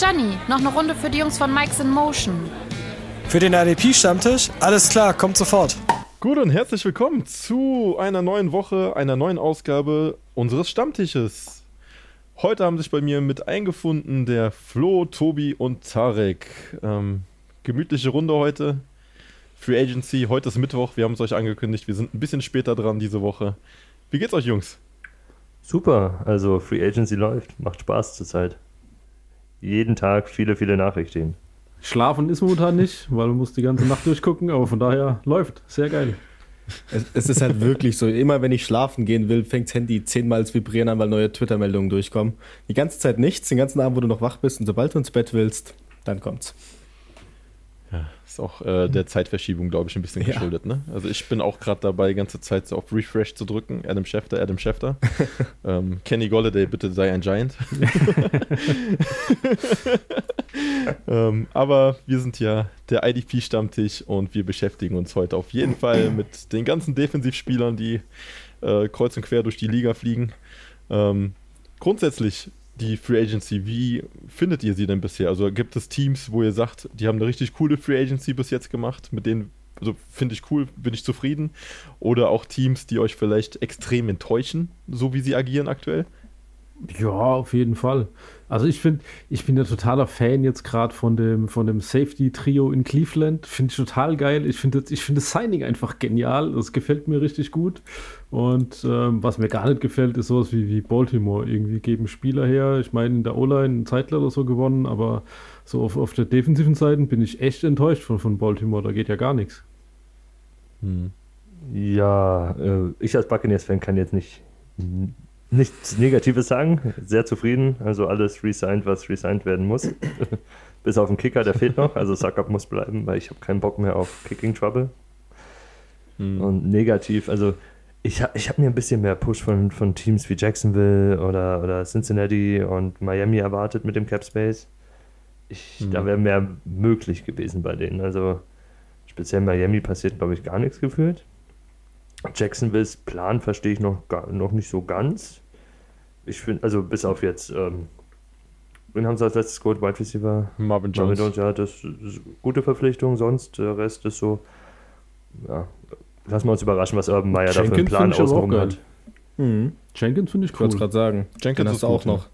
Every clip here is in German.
Gianni, noch eine Runde für die Jungs von Mike's in Motion. Für den RDP-Stammtisch? Alles klar, kommt sofort. Gut und herzlich willkommen zu einer neuen Woche, einer neuen Ausgabe unseres Stammtisches. Heute haben sich bei mir mit eingefunden der Flo, Tobi und Tarek. Ähm, gemütliche Runde heute. Free Agency, heute ist Mittwoch, wir haben es euch angekündigt, wir sind ein bisschen später dran diese Woche. Wie geht's euch, Jungs? Super, also Free Agency läuft, macht Spaß zurzeit. Jeden Tag viele, viele Nachrichten. Schlafen ist momentan nicht, weil man muss die ganze Nacht durchgucken, aber von daher läuft. Sehr geil. Es, es ist halt wirklich so, immer wenn ich schlafen gehen will, fängt das Handy zehnmal zu vibrieren an, weil neue Twitter-Meldungen durchkommen. Die ganze Zeit nichts, den ganzen Abend, wo du noch wach bist und sobald du ins Bett willst, dann kommt's. Ja, ist auch äh, der Zeitverschiebung, glaube ich, ein bisschen geschuldet. Ja. Ne? Also ich bin auch gerade dabei, die ganze Zeit so auf Refresh zu drücken. Adam Schefter, Adam Schefter. ähm, Kenny Golladay, bitte sei ein Giant. ähm, aber wir sind ja der IDP-Stammtisch und wir beschäftigen uns heute auf jeden Fall mit den ganzen Defensivspielern, die äh, kreuz und quer durch die Liga fliegen. Ähm, grundsätzlich die Free Agency, wie findet ihr sie denn bisher? Also gibt es Teams, wo ihr sagt, die haben eine richtig coole Free Agency bis jetzt gemacht, mit denen, also finde ich cool, bin ich zufrieden? Oder auch Teams, die euch vielleicht extrem enttäuschen, so wie sie agieren aktuell? Ja, auf jeden Fall. Also ich finde, ich bin ja totaler Fan jetzt gerade von dem, von dem Safety-Trio in Cleveland. Finde ich total geil. Ich finde ich find das Signing einfach genial. Das gefällt mir richtig gut. Und ähm, was mir gar nicht gefällt, ist sowas wie, wie Baltimore. Irgendwie geben Spieler her. Ich meine, in der O-Line ein Zeitler oder so gewonnen, aber so auf, auf der defensiven Seite bin ich echt enttäuscht von, von Baltimore. Da geht ja gar nichts. Hm. Ja, äh, ich als Buccaneers-Fan kann jetzt nicht nichts Negatives sagen. Sehr zufrieden. Also alles resigned, was resigned werden muss. Bis auf den Kicker, der fehlt noch. Also Suckup muss bleiben, weil ich habe keinen Bock mehr auf Kicking Trouble. Hm. Und negativ, also ich, ich habe mir ein bisschen mehr Push von, von Teams wie Jacksonville oder, oder Cincinnati und Miami erwartet mit dem Cap Space. Ich, hm. Da wäre mehr möglich gewesen bei denen. Also speziell Miami passiert, glaube ich, gar nichts gefühlt. Jacksonvilles Plan verstehe ich noch, gar, noch nicht so ganz. Ich finde, also bis auf jetzt, ähm, wen haben sie als letztes geholt? Wide Receiver? Marvin Jones. Marvin Jones, ja, das ist eine gute Verpflichtung, sonst der Rest ist so, ja, lassen wir uns überraschen, was Urban Meyer da für einen Plan außenrum hat. Mhm. Jenkins finde ich cool. Ich wollte gerade sagen. Jenkins ist auch noch.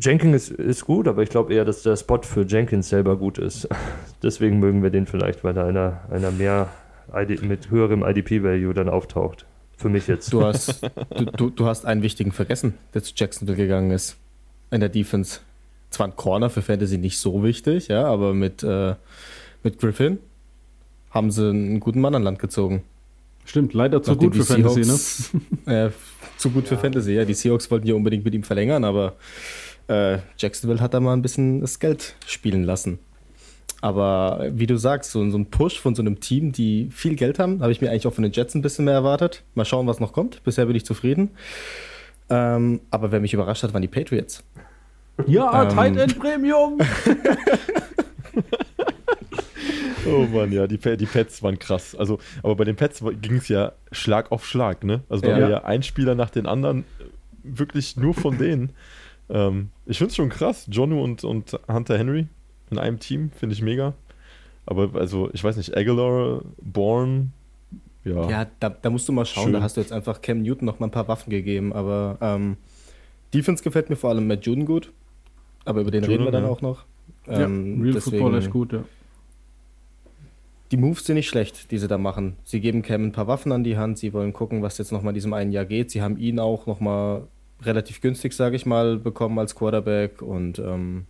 Jenkins ist, ist gut, aber ich glaube eher, dass der Spot für Jenkins selber gut ist. Deswegen mögen wir den vielleicht, weil da einer, einer mehr ID, mit höherem IDP-Value dann auftaucht. Für mich jetzt. Du hast, du, du, du, hast einen wichtigen vergessen, der zu Jacksonville gegangen ist. In der Defense. Zwar ein Corner für Fantasy nicht so wichtig, ja, aber mit, äh, mit Griffin haben sie einen guten Mann an Land gezogen. Stimmt, leider zu Nachdem gut für Seahawks, Fantasy, ne? äh, zu gut ja. für Fantasy, ja. Die Seahawks wollten ja unbedingt mit ihm verlängern, aber äh, Jacksonville hat da mal ein bisschen das Geld spielen lassen. Aber wie du sagst, so, so ein Push von so einem Team, die viel Geld haben, habe ich mir eigentlich auch von den Jets ein bisschen mehr erwartet. Mal schauen, was noch kommt. Bisher bin ich zufrieden. Ähm, aber wer mich überrascht hat, waren die Patriots. Ja, ähm, Tight End Premium! oh Mann, ja, die, die Pets waren krass. Also, aber bei den Pets ging es ja Schlag auf Schlag, ne? Also da ja. war ja ein Spieler nach den anderen, wirklich nur von denen. Ähm, ich finde es schon krass. Jonu und, und Hunter Henry in einem Team, finde ich mega. Aber also, ich weiß nicht, Aguilar, Bourne, ja. Ja, da, da musst du mal schauen, Schön. da hast du jetzt einfach Cam Newton noch mal ein paar Waffen gegeben, aber ähm, Defense gefällt mir vor allem Matt Juden gut, aber über den Juden, reden wir dann ja. auch noch. Ähm, ja, Real deswegen, Football ist gut, ja. Die Moves sind nicht schlecht, die sie da machen. Sie geben Cam ein paar Waffen an die Hand, sie wollen gucken, was jetzt noch mal in diesem einen Jahr geht. Sie haben ihn auch noch mal relativ günstig, sage ich mal, bekommen als Quarterback und ähm,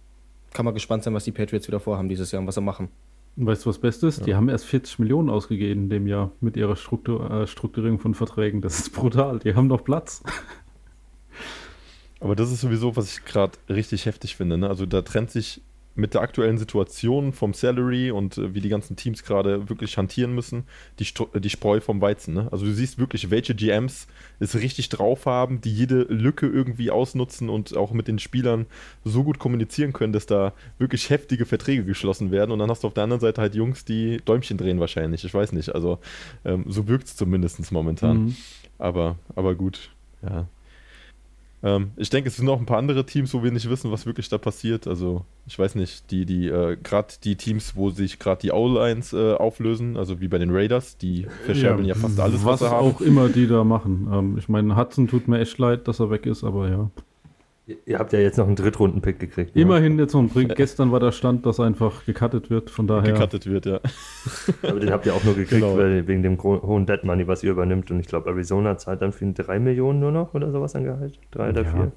kann man gespannt sein, was die Patriots wieder vorhaben dieses Jahr und was sie machen. weißt du, was Bestes? Ja. Die haben erst 40 Millionen ausgegeben in dem Jahr mit ihrer Struktur, äh, Strukturierung von Verträgen. Das ist brutal. Die haben noch Platz. Aber das ist sowieso, was ich gerade richtig heftig finde. Ne? Also da trennt sich mit der aktuellen Situation vom Salary und äh, wie die ganzen Teams gerade wirklich hantieren müssen, die, die Spreu vom Weizen. Ne? Also du siehst wirklich, welche GMs es richtig drauf haben, die jede Lücke irgendwie ausnutzen und auch mit den Spielern so gut kommunizieren können, dass da wirklich heftige Verträge geschlossen werden. Und dann hast du auf der anderen Seite halt Jungs, die Däumchen drehen wahrscheinlich. Ich weiß nicht. Also ähm, so wirkt es zumindest momentan. Mhm. Aber, aber gut, ja. Ähm, ich denke, es sind noch ein paar andere Teams, wo wir nicht wissen, was wirklich da passiert. Also, ich weiß nicht, die, die, äh, gerade die Teams, wo sich gerade die O-Lines äh, auflösen, also wie bei den Raiders, die verscherbeln ja, ja, fast alles, was, was sie haben. auch immer die da machen. Ähm, ich meine, Hudson tut mir echt leid, dass er weg ist, aber ja. Ihr habt ja jetzt noch einen Drittrunden-Pick gekriegt. Ne? Immerhin jetzt noch einen Pick. Gestern war der Stand, dass einfach gecuttet wird, von daher. Gecuttet wird, ja. Aber den habt ihr auch nur gekriegt, genau. weil, wegen dem hohen Dead Money, was ihr übernimmt. Und ich glaube, Arizona zahlt dann für 3 Millionen nur noch oder sowas an Gehalt. 3 oder 4.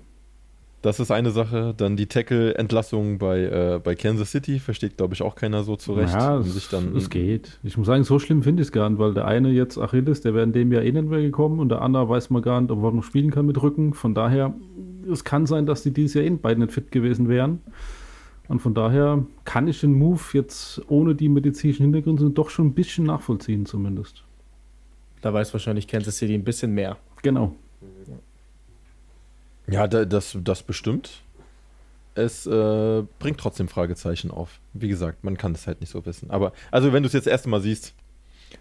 Das ist eine Sache. Dann die Tackle-Entlassung bei, äh, bei Kansas City versteht, glaube ich, auch keiner so zurecht. Ja, es, sich dann, es geht. Ich muss sagen, so schlimm finde ich es gar nicht, weil der eine jetzt Achilles, der wäre in dem Jahr eh nicht mehr gekommen und der andere weiß man gar nicht, ob er noch spielen kann mit Rücken. Von daher es kann sein, dass die dieses Jahr eh beide nicht fit gewesen wären. Und von daher kann ich den Move jetzt ohne die medizinischen Hintergründe doch schon ein bisschen nachvollziehen, zumindest. Da weiß wahrscheinlich Kansas City ein bisschen mehr. Genau. Ja, das, das bestimmt. Es äh, bringt trotzdem Fragezeichen auf. Wie gesagt, man kann es halt nicht so wissen. Aber, also, wenn du es jetzt das erste Mal siehst,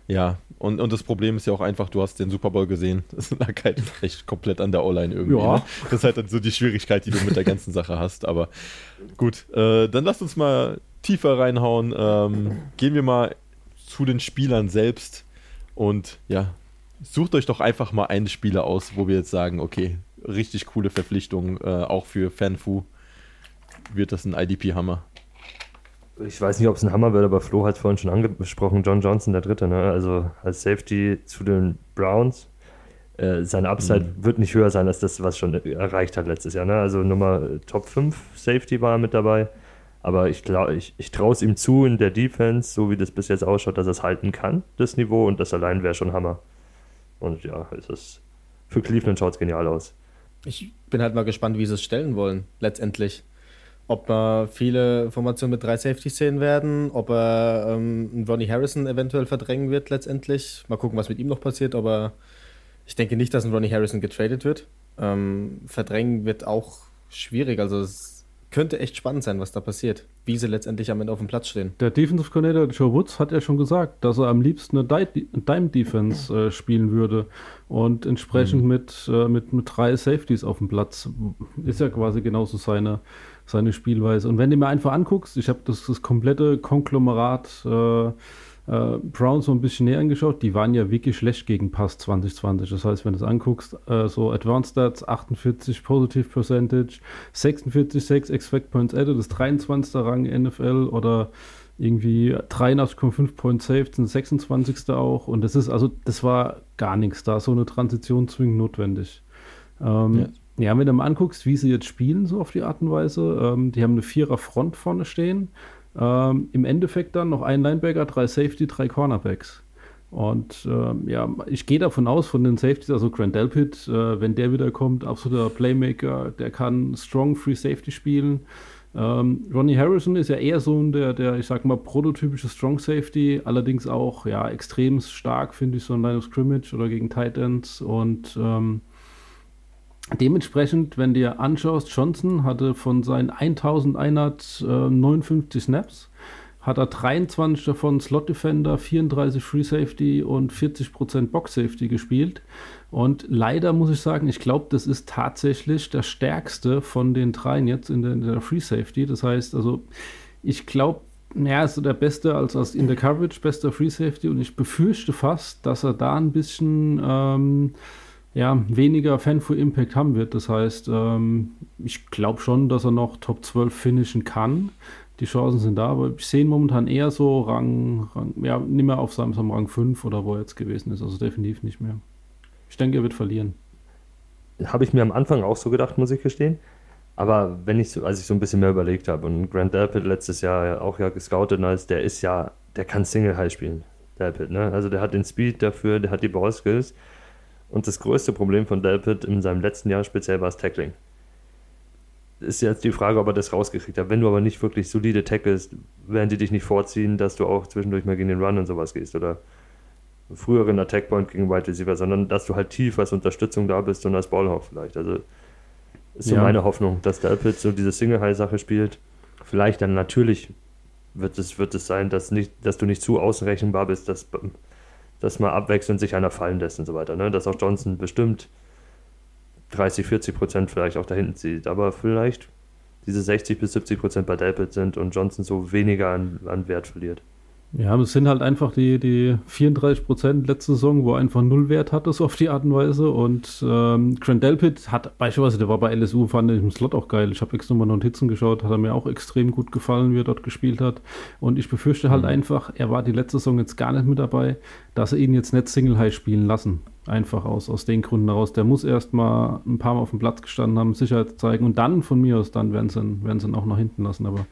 ja, und, und das Problem ist ja auch einfach, du hast den Super Bowl gesehen. Das lag halt echt komplett an der O-Line irgendwie. Ja. Ne? Das ist halt dann so die Schwierigkeit, die du mit der ganzen Sache hast. Aber gut, äh, dann lass uns mal tiefer reinhauen. Ähm, gehen wir mal zu den Spielern selbst. Und ja, sucht euch doch einfach mal einen Spieler aus, wo wir jetzt sagen, okay, richtig coole Verpflichtung, äh, auch für Fanfu wird das ein IDP-Hammer ich weiß nicht, ob es ein Hammer wird, aber Flo hat es vorhin schon angesprochen, John Johnson, der Dritte, ne? also als Safety zu den Browns. Äh, seine Upside mhm. wird nicht höher sein als das, was schon erreicht hat letztes Jahr. Ne? Also Nummer äh, Top 5 Safety war er mit dabei. Aber ich, ich, ich traue es ihm zu in der Defense, so wie das bis jetzt ausschaut, dass er es halten kann, das Niveau. Und das allein wäre schon Hammer. Und ja, es ist für Cleveland schaut es genial aus. Ich bin halt mal gespannt, wie sie es stellen wollen, letztendlich ob wir viele Formationen mit drei Safety sehen werden, ob er ähm, Ronnie Harrison eventuell verdrängen wird letztendlich. Mal gucken, was mit ihm noch passiert, aber ich denke nicht, dass ein Ronnie Harrison getradet wird. Ähm, verdrängen wird auch schwierig, also es könnte echt spannend sein, was da passiert, wie sie letztendlich am Ende auf dem Platz stehen. Der Defensive Coordinator Joe Woods hat ja schon gesagt, dass er am liebsten eine Dime-Defense äh, spielen würde und entsprechend mhm. mit, äh, mit, mit drei Safeties auf dem Platz ist ja quasi genauso seine seine Spielweise. Und wenn du mir einfach anguckst, ich habe das, das komplette Konglomerat äh, äh, Browns so ein bisschen näher angeschaut, die waren ja wirklich schlecht gegen Pass 2020. Das heißt, wenn du es anguckst, äh, so Advanced Stats 48 Positive Percentage, 46 6 Expect Points Added, das 23. Rang NFL oder irgendwie 83,5 Points Saved sind 26. auch. Und das ist also, das war gar nichts da, so eine Transition zwingend notwendig. Ähm, ja. Ja, wenn du mal anguckst, wie sie jetzt spielen, so auf die Art und Weise, ähm, die haben eine Vierer Front vorne stehen. Ähm, Im Endeffekt dann noch ein Linebacker, drei Safety, drei Cornerbacks. Und ähm, ja, ich gehe davon aus, von den Safeties, also Grant Delpit, äh, wenn der wiederkommt, absoluter Playmaker, der kann strong Free Safety spielen. Ähm, Ronnie Harrison ist ja eher so ein, der, der, ich sag mal, prototypische Strong Safety, allerdings auch, ja, extrem stark, finde ich, so ein Line of Scrimmage oder gegen Tight Ends und ähm, Dementsprechend, wenn dir anschaust, Johnson hatte von seinen 1159 Snaps, hat er 23 davon Slot Defender, 34 Free Safety und 40% Box Safety gespielt. Und leider muss ich sagen, ich glaube, das ist tatsächlich der stärkste von den dreien jetzt in der, in der Free Safety. Das heißt, also ich glaube, er ist der Beste als, als in der Coverage, bester Free Safety und ich befürchte fast, dass er da ein bisschen ähm, ja, weniger Fan für Impact haben wird. Das heißt, ähm, ich glaube schon, dass er noch Top 12 finishen kann. Die Chancen sind da, aber ich sehe ihn momentan eher so Rang, Rang ja, nicht mehr auf seinem, seinem Rang 5 oder wo er jetzt gewesen ist. Also definitiv nicht mehr. Ich denke, er wird verlieren. Habe ich mir am Anfang auch so gedacht, muss ich gestehen. Aber wenn ich so, als ich so ein bisschen mehr überlegt habe und Grant Delpit letztes Jahr auch ja gescoutet als der ist ja, der kann Single High spielen. Delpit, ne? Also der hat den Speed dafür, der hat die Ballskills. Und das größte Problem von Delpit in seinem letzten Jahr speziell war das Tackling. Ist jetzt die Frage, ob er das rausgekriegt hat. Wenn du aber nicht wirklich solide tackelst, werden die dich nicht vorziehen, dass du auch zwischendurch mal gegen den Run und sowas gehst oder früheren Attack Point gegen Wide Receiver, sondern dass du halt tief als Unterstützung da bist und als Ballhawk vielleicht. Also ist so ja. meine Hoffnung, dass Delpit so diese Single-High-Sache spielt. Vielleicht dann natürlich wird es, wird es sein, dass, nicht, dass du nicht zu außenrechenbar bist, dass dass mal abwechselnd sich einer fallen lässt und so weiter. Ne? Dass auch Johnson bestimmt 30, 40 Prozent vielleicht auch da hinten sieht. Aber vielleicht diese 60 bis 70 Prozent bei Delpit sind und Johnson so weniger an, an Wert verliert. Ja, es sind halt einfach die, die 34 Prozent letzte Saison, wo er einfach null Wert hatte, so auf die Art und Weise. Und ähm, Delpit hat beispielsweise, der war bei LSU, fand ich im Slot auch geil. Ich habe extra mal Notizen geschaut, hat er mir auch extrem gut gefallen, wie er dort gespielt hat. Und ich befürchte halt mhm. einfach, er war die letzte Saison jetzt gar nicht mit dabei, dass er ihn jetzt nicht Single High spielen lassen. Einfach aus, aus den Gründen heraus. Der muss erst mal ein paar Mal auf dem Platz gestanden haben, Sicherheit zeigen und dann von mir aus, dann werden sie ihn, werden sie ihn auch nach hinten lassen. Aber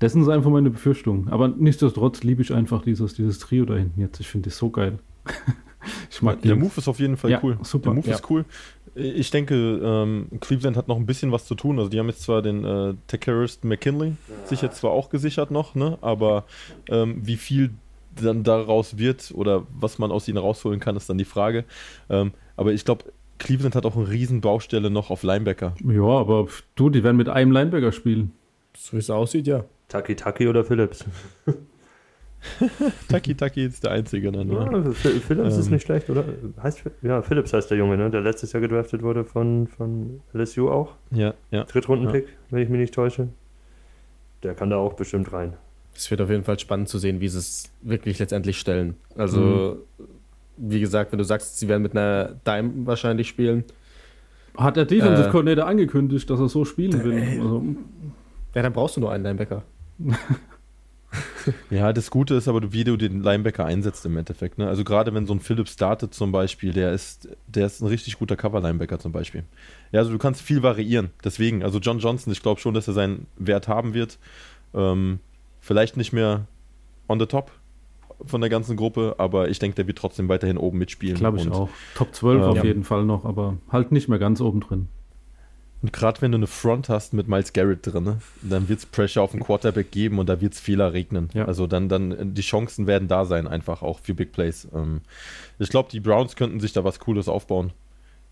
das ist einfach meine Befürchtung. Aber nichtsdestotrotz liebe ich einfach dieses, dieses Trio da hinten jetzt. Ich finde das so geil. ich mag Der Move ist auf jeden Fall ja, cool. Super. Der Move ja. ist cool. Ich denke, ähm, Cleveland hat noch ein bisschen was zu tun. Also die haben jetzt zwar den äh, Takerist McKinley ja. sich jetzt zwar auch gesichert noch, ne? aber ähm, wie viel dann daraus wird oder was man aus ihnen rausholen kann, ist dann die Frage. Ähm, aber ich glaube, Cleveland hat auch eine riesen Baustelle noch auf Linebacker. Ja, aber du, die werden mit einem Linebacker spielen. So wie es aussieht, ja. Taki Taki oder Phillips? Taki Taki ist der Einzige dann, ne? Ja, Phillips ähm. ist nicht schlecht, oder? Heißt, ja, Phillips heißt der Junge, ne? Der letztes Jahr gedraftet wurde von, von LSU auch. Ja, ja. Drittrunden-Pick, ja. wenn ich mich nicht täusche. Der kann da auch bestimmt rein. Es wird auf jeden Fall spannend zu sehen, wie sie es wirklich letztendlich stellen. Also, mhm. wie gesagt, wenn du sagst, sie werden mit einer Dime wahrscheinlich spielen. Hat der Defensive äh, Coordinator angekündigt, dass er so spielen will. Äh, also. Ja, dann brauchst du nur einen Linebacker. ja, das Gute ist aber, wie du den Linebacker einsetzt im Endeffekt. Ne? Also gerade wenn so ein Phillips startet zum Beispiel, der ist, der ist ein richtig guter Cover-Linebacker zum Beispiel. Ja, also du kannst viel variieren. Deswegen, also John Johnson, ich glaube schon, dass er seinen Wert haben wird. Ähm, Vielleicht nicht mehr on the top von der ganzen Gruppe, aber ich denke, der wird trotzdem weiterhin oben mitspielen. Glaube ich und, auch. Top 12 äh, auf ja. jeden Fall noch, aber halt nicht mehr ganz oben drin. Und gerade wenn du eine Front hast mit Miles Garrett drin, ne, dann wird es Pressure auf den Quarterback geben und da wird es Fehler regnen. Ja. Also dann, dann, die Chancen werden da sein, einfach auch für Big Plays. Ähm, ich glaube, die Browns könnten sich da was Cooles aufbauen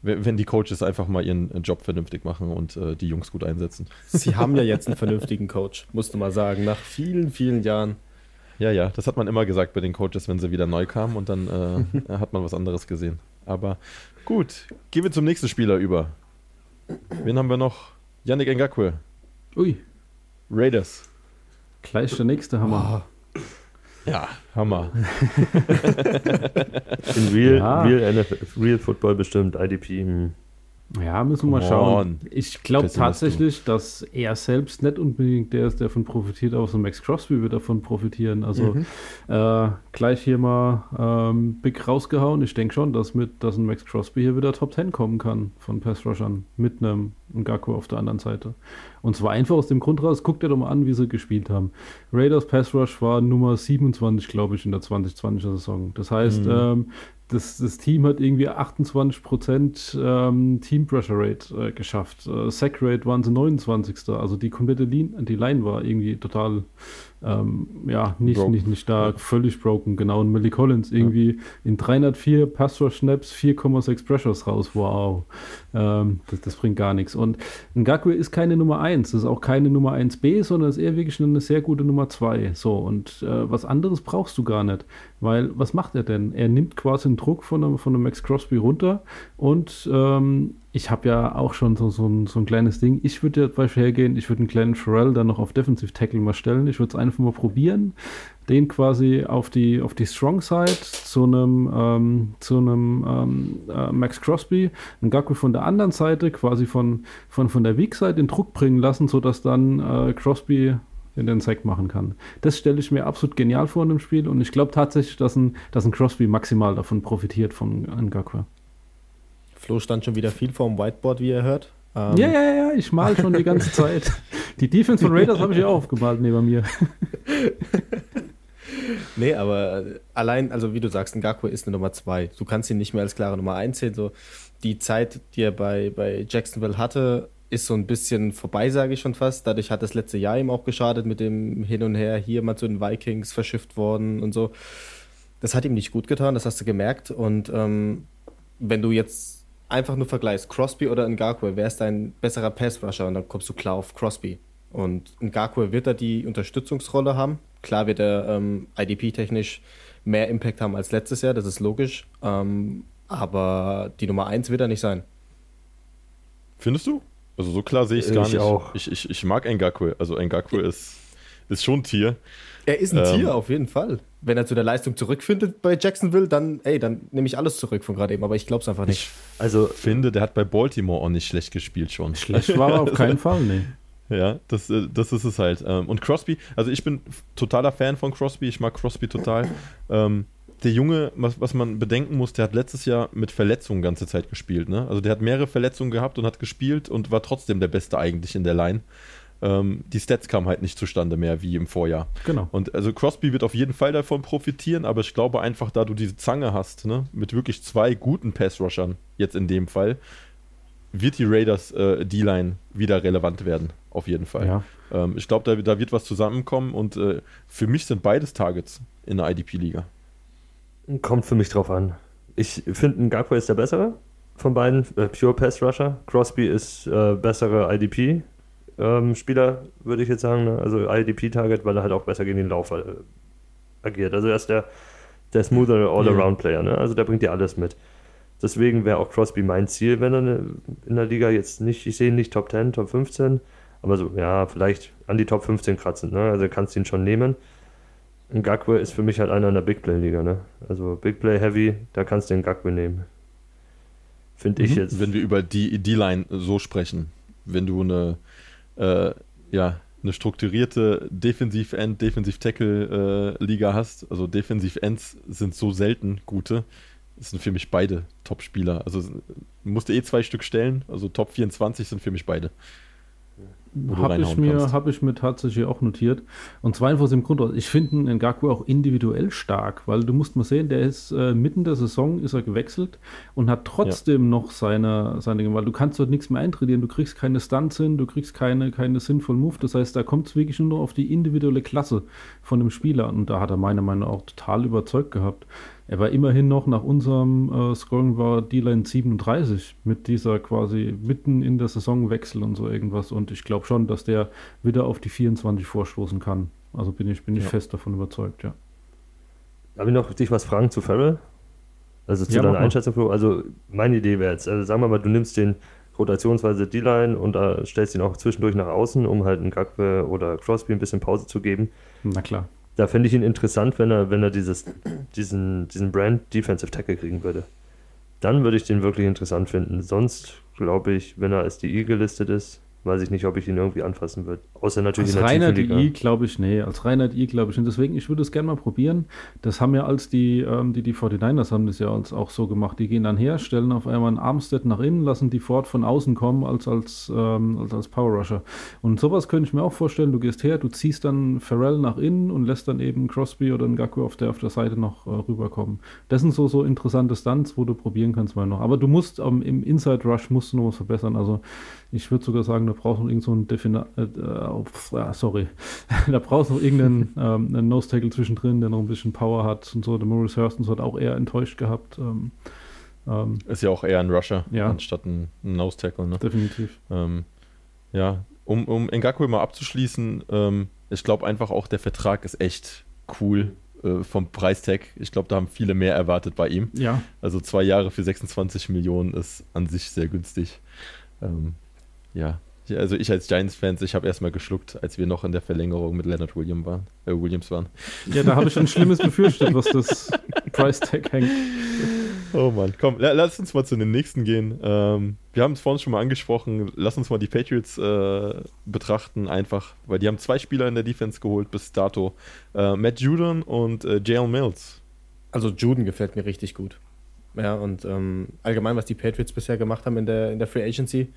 wenn die Coaches einfach mal ihren äh, Job vernünftig machen und äh, die Jungs gut einsetzen. Sie haben ja jetzt einen vernünftigen Coach, musst du mal sagen, nach vielen, vielen Jahren. Ja, ja, das hat man immer gesagt bei den Coaches, wenn sie wieder neu kamen und dann äh, hat man was anderes gesehen. Aber gut, gehen wir zum nächsten Spieler über. Wen haben wir noch? Yannick Ngakwe. Ui. Raiders. Gleich der nächste Hammer. Oh. Ja, Hammer. In Real, ja. Real, NFL, Real Football bestimmt, IDP. Hm. Ja, müssen wir mal schauen. Ich glaube tatsächlich, dass er selbst nicht unbedingt der ist, der davon profitiert, aber so Max Crosby wird davon profitieren. Also mhm. äh, gleich hier mal ähm, Big rausgehauen. Ich denke schon, dass mit dass ein Max Crosby hier wieder Top 10 kommen kann von Pass Rushern mit einem Ngaku auf der anderen Seite. Und zwar einfach aus dem Grund raus, guckt ihr doch mal an, wie sie gespielt haben. Raiders Pass Rush war Nummer 27, glaube ich, in der 2020er Saison. Das heißt, mhm. ähm, das, das Team hat irgendwie 28% ähm, Team Pressure Rate äh, geschafft. Äh, Sack Rate waren sie 29. Also die komplette Line, die Line war irgendwie total ähm, ja, nicht, nicht, nicht stark, völlig broken, genau. Und Millie Collins irgendwie ja. in 304 Pass-Rush-Snaps 4,6 Pressures raus, wow. Ähm, das, das, bringt gar nichts. Und Ngakwe ist keine Nummer 1, das ist auch keine Nummer 1b, sondern ist eher wirklich eine sehr gute Nummer 2. So, und äh, was anderes brauchst du gar nicht, weil was macht er denn? Er nimmt quasi den Druck von einem, von einem Max Crosby runter und ähm, ich habe ja auch schon so, so, ein, so ein kleines Ding. Ich würde ja zum Beispiel hergehen, ich würde einen kleinen Pharrell dann noch auf Defensive Tackle mal stellen. Ich würde es einfach mal probieren, den quasi auf die, auf die Strong Side zu einem, ähm, zu einem ähm, äh, Max Crosby, einen Gaku von der anderen Seite, quasi von, von, von der Weak Side den Druck bringen lassen, sodass dann äh, Crosby in den Sack machen kann. Das stelle ich mir absolut genial vor in dem Spiel und ich glaube tatsächlich, dass ein, dass ein Crosby maximal davon profitiert von Ngakwe. Flo stand schon wieder viel vorm Whiteboard, wie ihr hört. Ähm ja, ja, ja, ich mal schon die ganze Zeit. Die Defense von Raiders habe ich ja auch aufgemalt neben mir. nee, aber allein, also wie du sagst, Ngakwe ist eine Nummer 2. Du kannst ihn nicht mehr als klare Nummer 1 sehen. So, die Zeit, die er bei, bei Jacksonville hatte, ist so ein bisschen vorbei, sage ich schon fast. Dadurch hat das letzte Jahr ihm auch geschadet mit dem Hin und Her, hier mal zu den Vikings verschifft worden und so. Das hat ihm nicht gut getan, das hast du gemerkt. Und ähm, wenn du jetzt einfach nur vergleichst, Crosby oder Ngakwe, wer ist dein besserer Pass-Rusher? Und dann kommst du klar auf Crosby. Und Ngakwe wird da die Unterstützungsrolle haben. Klar wird er ähm, IDP-technisch mehr Impact haben als letztes Jahr, das ist logisch. Ähm, aber die Nummer 1 wird er nicht sein. Findest du? Also so klar sehe ich es gar Ich nicht. auch. Ich, ich, ich mag Ngakwe. Also Ngakwe ist, ist schon ein Tier. Er ist ein Ähm. Tier, auf jeden Fall. Wenn er zu der Leistung zurückfindet bei Jacksonville, dann, ey, dann nehme ich alles zurück von gerade eben, aber ich glaube es einfach nicht. Ich Also, finde, der hat bei Baltimore auch nicht schlecht gespielt schon. Schlecht war er auf keinen Fall, nee. Ja, das, äh, das ist es halt. Ähm, Und Crosby, also ich bin totaler Fan von Crosby, ich mag Crosby total. Ähm, Der Junge, was, was man bedenken muss, der hat letztes Jahr mit Verletzungen ganze Zeit gespielt. Ne? Also der hat mehrere Verletzungen gehabt und hat gespielt und war trotzdem der Beste eigentlich in der Line. Ähm, die Stats kamen halt nicht zustande mehr wie im Vorjahr. Genau. Und also Crosby wird auf jeden Fall davon profitieren, aber ich glaube einfach, da du diese Zange hast, ne, mit wirklich zwei guten Pass-Rushern, jetzt in dem Fall, wird die Raiders äh, D-Line wieder relevant werden. Auf jeden Fall. Ja. Ähm, ich glaube, da, da wird was zusammenkommen und äh, für mich sind beides Targets in der IDP-Liga. Kommt für mich drauf an. Ich finde, Ngakwe ist der bessere von beiden, äh, Pure Pass Rusher. Crosby ist äh, bessere IDP-Spieler, würde ich jetzt sagen. Ne? Also IDP-Target, weil er halt auch besser gegen den Lauf äh, agiert. Also er ist der, der smoother All-Around-Player. Ne? Also der bringt dir alles mit. Deswegen wäre auch Crosby mein Ziel, wenn er ne, in der Liga jetzt nicht, ich sehe ihn nicht Top 10, Top 15, aber so, ja, vielleicht an die Top 15 kratzen. Ne? Also kannst ihn schon nehmen. Ngakwe ist für mich halt einer in der Big Play Liga, ne? Also Big Play Heavy, da kannst du den Ngakwe nehmen. Finde ich Mhm. jetzt. Wenn wir über die D-Line so sprechen, wenn du eine, äh, ja, eine strukturierte Defensiv-End, Defensiv-Tackle-Liga hast, also Defensiv-Ends sind so selten gute, das sind für mich beide Top-Spieler. Also musste eh zwei Stück stellen, also Top 24 sind für mich beide. Habe ich, mir, hab ich mir tatsächlich auch notiert. Und zwar einfach aus dem Grund, ich finde Ngaku auch individuell stark, weil du musst mal sehen, der ist äh, mitten der Saison ist er gewechselt und hat trotzdem noch seine, seine, weil du kannst dort nichts mehr eintrainieren, du kriegst keine Stunts hin, du kriegst keine, keine sinnvollen Move. Das heißt, da kommt es wirklich nur auf die individuelle Klasse von dem Spieler und da hat er meiner Meinung nach auch total überzeugt gehabt. Er war immerhin noch nach unserem äh, Scoring war D-Line 37 mit dieser quasi mitten in der Saison Wechsel und so irgendwas. Und ich glaube schon, dass der wieder auf die 24 vorstoßen kann. Also bin ich, bin ich Ja. fest davon überzeugt, ja. Darf ich noch dich was fragen zu Farrell? Also zu Ja, deiner. Einschätzung, Flo? Also meine Idee wäre jetzt, also sagen wir mal, du nimmst den rotationsweise D-Line und äh, stellst ihn auch zwischendurch nach außen, um halt einen Gakwe oder Crosby ein bisschen Pause zu geben. Na klar. Da fände ich ihn interessant, wenn er, wenn er dieses, diesen, diesen Brand Defensive Tackle kriegen würde. Dann würde ich den wirklich interessant finden. Sonst glaube ich, wenn er als DI gelistet ist, weiß ich nicht, ob ich ihn irgendwie anfassen würde. Außer natürlich Als in der reiner DI glaube ich, nee, als reiner DI glaube ich nicht. Deswegen, ich würde es gerne mal probieren. Das haben ja als die, ähm, die, die 49ers haben das ja als auch so gemacht. Die gehen dann her, stellen auf einmal einen Armstead nach innen, lassen die Ford von außen kommen als, als, ähm, als, als Power Rusher. Und sowas könnte ich mir auch vorstellen. Du gehst her, du ziehst dann Farrell nach innen und lässt dann eben Crosby oder Ngaku auf der, auf der Seite noch äh, rüberkommen. Das sind so, so interessante Stunts, wo du probieren kannst mal noch. Aber du musst ähm, im Inside Rush musst du noch was verbessern. Also ich würde sogar sagen, da brauchst du noch irgend so ein Defina äh, äh, ah, sorry. da brauchst du noch irgendeinen ähm, Nose Tackle zwischendrin, der noch ein bisschen Power hat und so. Der Maurice Hurston hat auch eher enttäuscht gehabt. Ähm, ähm, Ist ja auch eher ein Rusher Ja. anstatt ein, ein Nose-Tackle. Ne? definitiv. Ähm, ja, um, um Ngakwe mal abzuschließen, ähm, ich glaube einfach auch, der Vertrag ist echt cool äh, vom Preistag. Ich glaube, da haben viele mehr erwartet bei ihm. Ja, Also zwei Jahre für 26 Millionen ist an sich sehr günstig. Ähm, Ja, also ich als Giants-Fans, ich habe erstmal geschluckt, als wir noch in der Verlängerung mit Leonard William waren, äh, Williams waren. ja da habe ich ein Schlimmes befürchtet, was das Price Tag hängt. Oh Mann, komm, la lass uns mal zu den nächsten gehen. Ähm, wir haben es vorhin schon mal angesprochen, lass uns mal die Patriots äh, betrachten, einfach, weil die haben zwei Spieler in der Defense geholt bis dato. Äh, Matt Judon und äh, Jalen Mills. Also Juden gefällt mir richtig gut. Ja, und ähm, allgemein, was die Patriots bisher gemacht haben in der, in der Free Agency,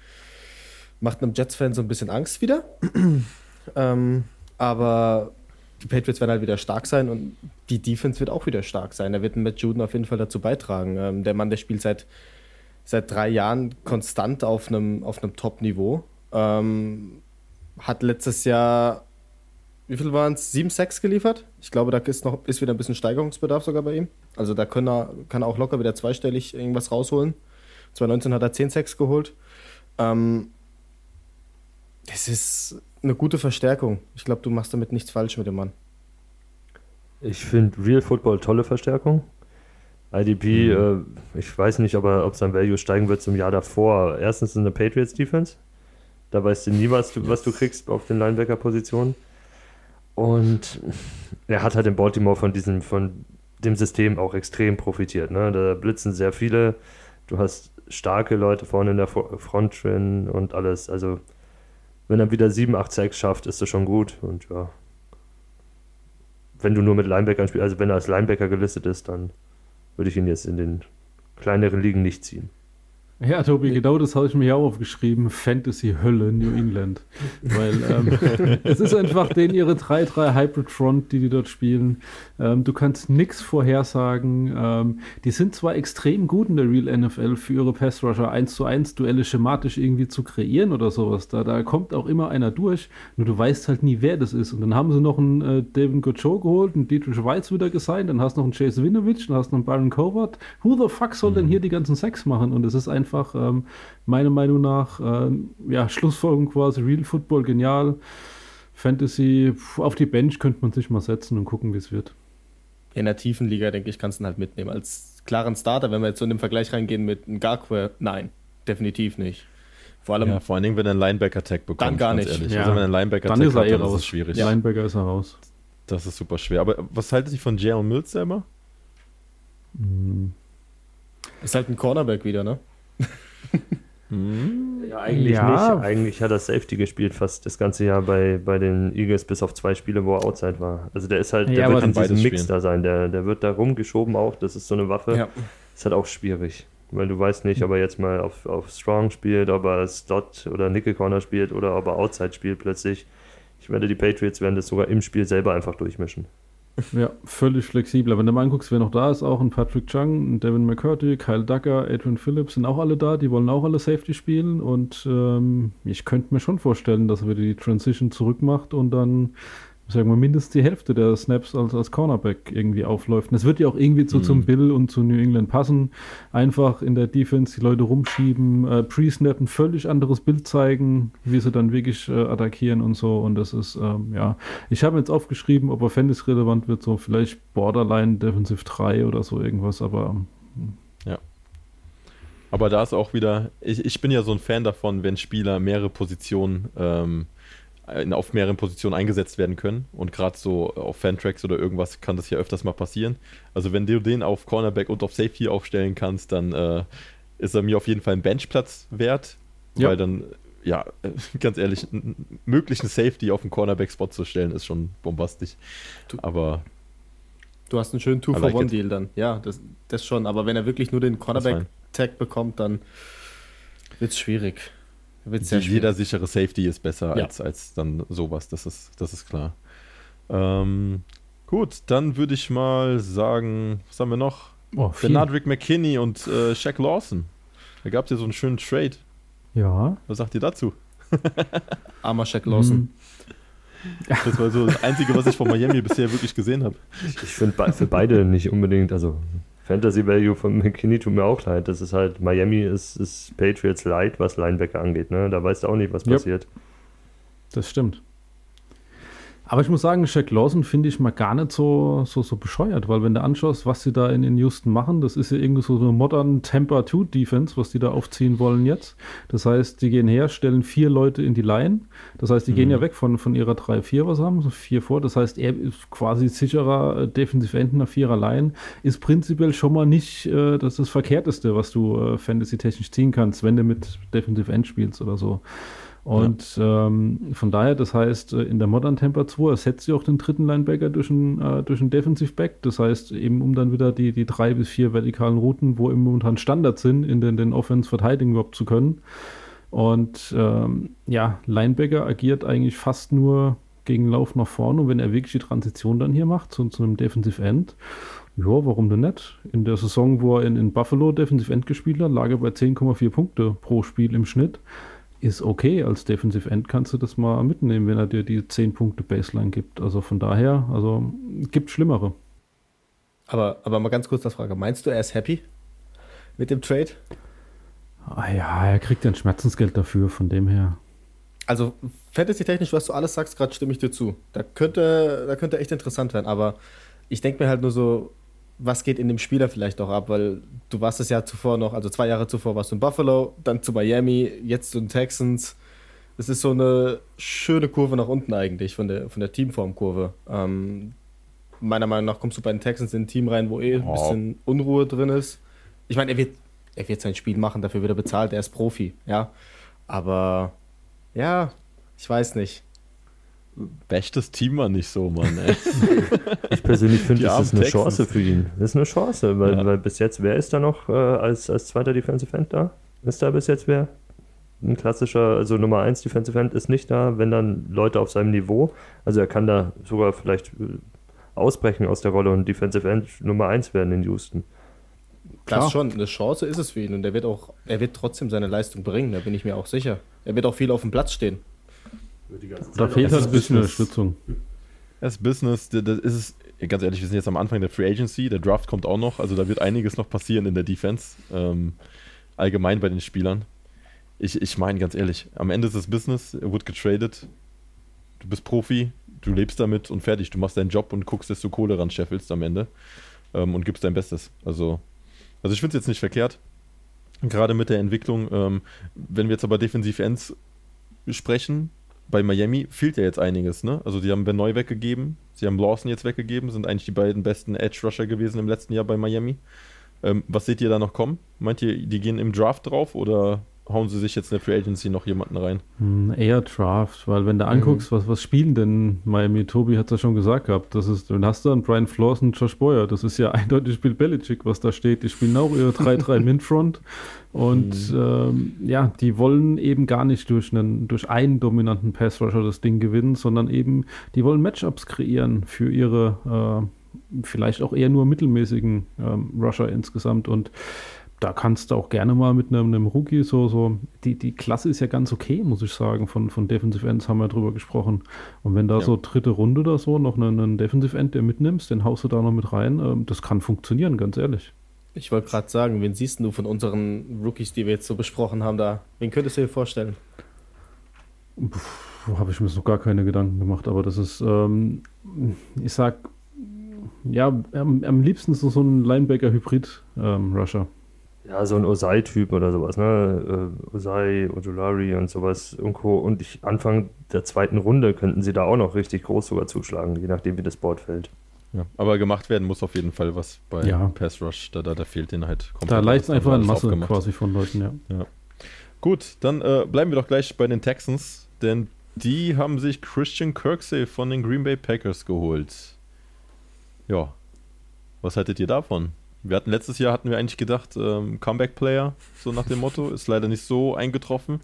macht einem Jets-Fan so ein bisschen Angst wieder. ähm, aber die Patriots werden halt wieder stark sein und die Defense wird auch wieder stark sein. Da wird ein Matt Juden auf jeden Fall dazu beitragen. Ähm, der Mann, der spielt seit, seit drei Jahren konstant auf einem, auf Top-Niveau. Ähm, hat letztes Jahr, wie viel waren es? 7 Sacks geliefert. Ich glaube, da ist, noch, ist wieder ein bisschen Steigerungsbedarf sogar bei ihm. Also da kann er, kann er auch locker wieder zweistellig irgendwas rausholen. 2019 hat er 10 Sacks geholt. Ähm, das ist eine gute Verstärkung. Ich glaube, du machst damit nichts falsch mit dem Mann. Ich finde Real Football tolle Verstärkung. IDP, mhm. äh, ich weiß nicht, ob, er, ob sein Value steigen wird zum Jahr davor. Erstens in der Patriots Defense. Da weißt du nie, was du, was du kriegst auf den Linebacker-Positionen. Und er hat halt in Baltimore von diesem, von dem System auch extrem profitiert. Ne? Da blitzen sehr viele. Du hast starke Leute vorne in der Front drin und alles. Also, wenn er wieder 7, 8 Sacks schafft, ist das schon gut. Und ja, wenn du nur mit Linebackern spielst, also wenn er als Linebacker gelistet ist, dann würde ich ihn jetzt in den kleineren Ligen nicht ziehen. Ja, Tobi, genau das habe ich mir auch aufgeschrieben. Fantasy-Hölle New England. Weil ähm, es ist einfach denen ihre 3-3 Hybrid Front, die die dort spielen. Ähm, du kannst nichts vorhersagen. Ähm, die sind zwar extrem gut in der Real NFL für ihre Pass-Rusher 1 zu 1 Duelle schematisch irgendwie zu kreieren oder sowas. Da, da kommt auch immer einer durch. Nur du weißt halt nie, wer das ist. Und dann haben sie noch einen äh, Devin Gocho geholt, einen Dietrich Weiz wieder gesigned, dann hast du noch einen Chase Winovich, dann hast du noch einen Byron Covert. Who the fuck soll mhm. denn hier die ganzen Sex machen? Und es ist einfach einfach, ähm, meiner Meinung nach, ähm, ja, Schlussfolgerung quasi, Real Football genial. Fantasy auf die Bench könnte man sich mal setzen und gucken, wie es wird. In der tiefen Liga, denke ich, kannst du ihn halt mitnehmen. Als klaren Starter, wenn wir jetzt so in den Vergleich reingehen mit Ngakwe, nein, definitiv nicht. Vor allem, ja, vor allen Dingen, wenn er einen Linebacker-Tag bekommt. Dann gar nicht. Ja. Also wenn er einen Linebacker-Tag dann ist er hat, eh raus. ist schwierig. Ja. Linebacker ist er raus. Das ist super schwer. Aber was haltet ihr von Jaron Mills selber? Ist halt ein Cornerback wieder, ne? Hm? Ja, eigentlich ja. nicht. Eigentlich hat er Safety gespielt fast das ganze Jahr bei, bei den Eagles, bis auf zwei Spiele, wo er Outside war. Also der ist halt, der ja, wird in diesem Mix spielen. da sein. Der, der wird da rumgeschoben auch. Das ist so eine Waffe. Ja. Ist halt auch schwierig. Weil du weißt nicht, ob er jetzt mal auf, auf Strong spielt, ob er Slot oder Nickel Corner spielt oder ob er Outside spielt plötzlich. Ich werde die Patriots werden das sogar im Spiel selber einfach durchmischen. Ja, völlig flexibler. Wenn du mal anguckst, wer noch da ist, auch ein Patrick Chung, ein Devin McCurdy, Kyle Ducker, Adrian Phillips sind auch alle da, die wollen auch alle Safety spielen und ähm, ich könnte mir schon vorstellen, dass er wieder die Transition zurückmacht und dann sagen wir, mindestens die Hälfte der Snaps als, als Cornerback irgendwie aufläuft. Und das wird ja auch irgendwie so mhm. zum Bill und zu New England passen. Einfach in der Defense die Leute rumschieben, äh, Pre-Snap ein völlig anderes Bild zeigen, wie sie dann wirklich äh, attackieren und so. Und das ist, ähm, ja, ich habe jetzt aufgeschrieben, ob er Fantasy relevant wird, so vielleicht Borderline Defensive 3 oder so irgendwas, aber. Hm. Ja. Aber da ist auch wieder, ich, ich bin ja so ein Fan davon, wenn Spieler mehrere Positionen ähm, in, auf mehreren Positionen eingesetzt werden können. Und gerade so auf Fantracks oder irgendwas kann das ja öfters mal passieren. Also wenn du den auf Cornerback und auf Safety aufstellen kannst, dann äh, ist er mir auf jeden Fall ein Benchplatz wert. Ja. Weil dann, ja, ganz ehrlich, einen möglichen Safety auf den Cornerback-Spot zu stellen, ist schon bombastisch. Du, Aber. Du hast einen schönen Two-for-One-Deal dann. Ja, das, das schon. Aber wenn er wirklich nur den Cornerback-Tag bekommt, dann wird es schwierig. Jeder sichere Safety ist besser ja. als, als dann sowas, das ist, das ist klar. Ähm, gut, dann würde ich mal sagen, was haben wir noch? Oh, Benadrick McKinney und äh, Shaq Lawson. Da gab es ja so einen schönen Trade. Ja. Was sagt ihr dazu? Armer Shaq Lawson. Mhm. Das war so das Einzige, was ich von Miami bisher wirklich gesehen habe. Ich finde für beide nicht unbedingt, also Fantasy Value von McKinney tut mir auch leid. Das ist halt, Miami ist, ist Patriots Light, was Linebacker angeht. Ne? Da weißt du auch nicht, was passiert. Das stimmt. Aber ich muss sagen, Shaq Lawson finde ich mal gar nicht so, so, so bescheuert, weil wenn du anschaust, was sie da in, in Houston machen, das ist ja irgendwie so eine modern Temper 2 Defense, was die da aufziehen wollen jetzt. Das heißt, die gehen her, stellen vier Leute in die Line. Das heißt, die mhm. gehen ja weg von, von ihrer 3-4, was haben, so 4 vor. Das heißt, er ist quasi sicherer äh, Defensive End nach vierer Line. Ist prinzipiell schon mal nicht äh, das, das Verkehrteste, was du äh, fantasy-technisch ziehen kannst, wenn du mit Defensive End spielst oder so. Und ja. ähm, von daher, das heißt, äh, in der Modern Temper 2 ersetzt sie auch den dritten Linebacker durch einen, äh, durch einen Defensive Back. Das heißt, eben um dann wieder die, die drei bis vier vertikalen Routen, wo im momentan Standard sind, in den, den Offense verteidigen überhaupt zu können. Und ähm, ja, Linebacker agiert eigentlich fast nur gegen Lauf nach vorne. Und wenn er wirklich die Transition dann hier macht zu, zu einem Defensive End, ja, warum denn nicht? In der Saison, wo er in, in Buffalo Defensive End gespielt hat, lag er bei 10,4 Punkte pro Spiel im Schnitt ist okay. Als Defensive End kannst du das mal mitnehmen, wenn er dir die 10 Punkte Baseline gibt. Also von daher, also gibt Schlimmere. Aber, aber mal ganz kurz das Frage: Meinst du, er ist happy mit dem Trade? Ah ja, er kriegt ja ein Schmerzensgeld dafür, von dem her. Also, fantasy-technisch, was du alles sagst, gerade stimme ich dir zu. Da könnte, da könnte echt interessant werden, aber ich denke mir halt nur so, was geht in dem Spieler vielleicht auch ab, weil du warst es ja zuvor noch, also zwei Jahre zuvor warst du in Buffalo, dann zu Miami, jetzt zu den Texans. Es ist so eine schöne Kurve nach unten eigentlich von der, von der Teamformkurve. Ähm, meiner Meinung nach kommst du bei den Texans in ein Team rein, wo eh ein bisschen Unruhe drin ist. Ich meine, er wird, er wird sein Spiel machen, dafür wird er bezahlt, er ist Profi, ja. Aber ja, ich weiß nicht. Das Team mal nicht so, Mann. Ey. Ich persönlich finde, das ist eine Texans. Chance für ihn. Das ist eine Chance, weil, Ja. weil bis jetzt, wer ist da noch äh, als, als zweiter Defensive End da? Ist da bis jetzt wer? Ein klassischer, also Nummer 1 Defensive End ist nicht da, wenn dann Leute auf seinem Niveau. Also er kann da sogar vielleicht äh, ausbrechen aus der Rolle und Defensive End Nummer 1 werden in Houston. Klar. Das schon, eine Chance ist es für ihn und er wird auch, er wird trotzdem seine Leistung bringen, da bin ich mir auch sicher. Er wird auch viel auf dem Platz stehen. Da fehlt Das halt ist ein bisschen Business. Unterstützung. Das Business, das das ist es, ganz ehrlich, wir sind jetzt am Anfang der Free Agency, der Draft kommt auch noch, also da wird einiges noch passieren in der Defense, ähm, allgemein bei den Spielern. Ich, ich meine, ganz ehrlich, am Ende ist es Business, er wird getradet, du bist Profi, du lebst damit und fertig, du machst deinen Job und guckst, dass du Kohle ran scheffelst am Ende ähm, und gibst dein Bestes. Also, also ich finde es jetzt nicht verkehrt, gerade mit der Entwicklung, ähm, wenn wir jetzt aber defensiv Ends sprechen, bei Miami fehlt ja jetzt einiges, ne? Also die haben Ben Neu weggegeben, sie haben Lawson jetzt weggegeben, sind eigentlich die beiden besten Edge-Rusher gewesen im letzten Jahr bei Miami. Ähm, was seht ihr da noch kommen? Meint ihr, die gehen im Draft drauf oder hauen sie sich jetzt in der Free Agency noch jemanden rein? Hm, Eher Draft, weil wenn du anguckst, was, was spielen denn Miami, Tobi hat es ja schon gesagt gehabt, das ist, dann hast du einen Brian Flores und Josh Boyer, das ist ja eindeutig Bill Belichick, was da steht, die spielen auch ihre 3-3 Min-Front und ähm, ja, die wollen eben gar nicht durch einen, durch einen dominanten Pass-Rusher das Ding gewinnen, sondern eben, die wollen Matchups kreieren für ihre äh, vielleicht auch eher nur mittelmäßigen ähm, Rusher insgesamt. Und da kannst du auch gerne mal mit einem, einem Rookie so, so, die, die Klasse ist ja ganz okay, muss ich sagen, von, von Defensive Ends haben wir drüber gesprochen. Und wenn da Ja. so dritte Runde oder so noch einen, einen Defensive End, der mitnimmst, den haust du da noch mit rein, ähm, das kann funktionieren, ganz ehrlich. Ich wollte gerade sagen, wen siehst du von unseren Rookies, die wir jetzt so besprochen haben, da? Wen könntest du dir vorstellen? Habe ich mir so gar keine Gedanken gemacht, aber das ist, ähm, ich sag, ja, am, am liebsten so, so ein Linebacker-Hybrid-Rusher. Ja, so ein Osai-Typ oder sowas, ne? Äh, Osai, Ojulari und sowas und Co. Und ich, Anfang der zweiten Runde könnten sie da auch noch richtig groß sogar zuschlagen, je nachdem, wie das Board fällt. Ja, aber gemacht werden muss auf jeden Fall was bei Ja. Pass Rush, da, da, da fehlt denen halt komplett. da leicht einfach alles Masse aufgemacht. quasi von Leuten, ja. Gut, dann äh, bleiben wir doch gleich bei den Texans, denn die haben sich Christian Kirksey von den Green Bay Packers geholt. Ja, was haltet ihr davon? Wir hatten letztes Jahr hatten wir eigentlich gedacht, ähm, Comeback Player, so nach dem Motto, ist leider nicht so eingetroffen.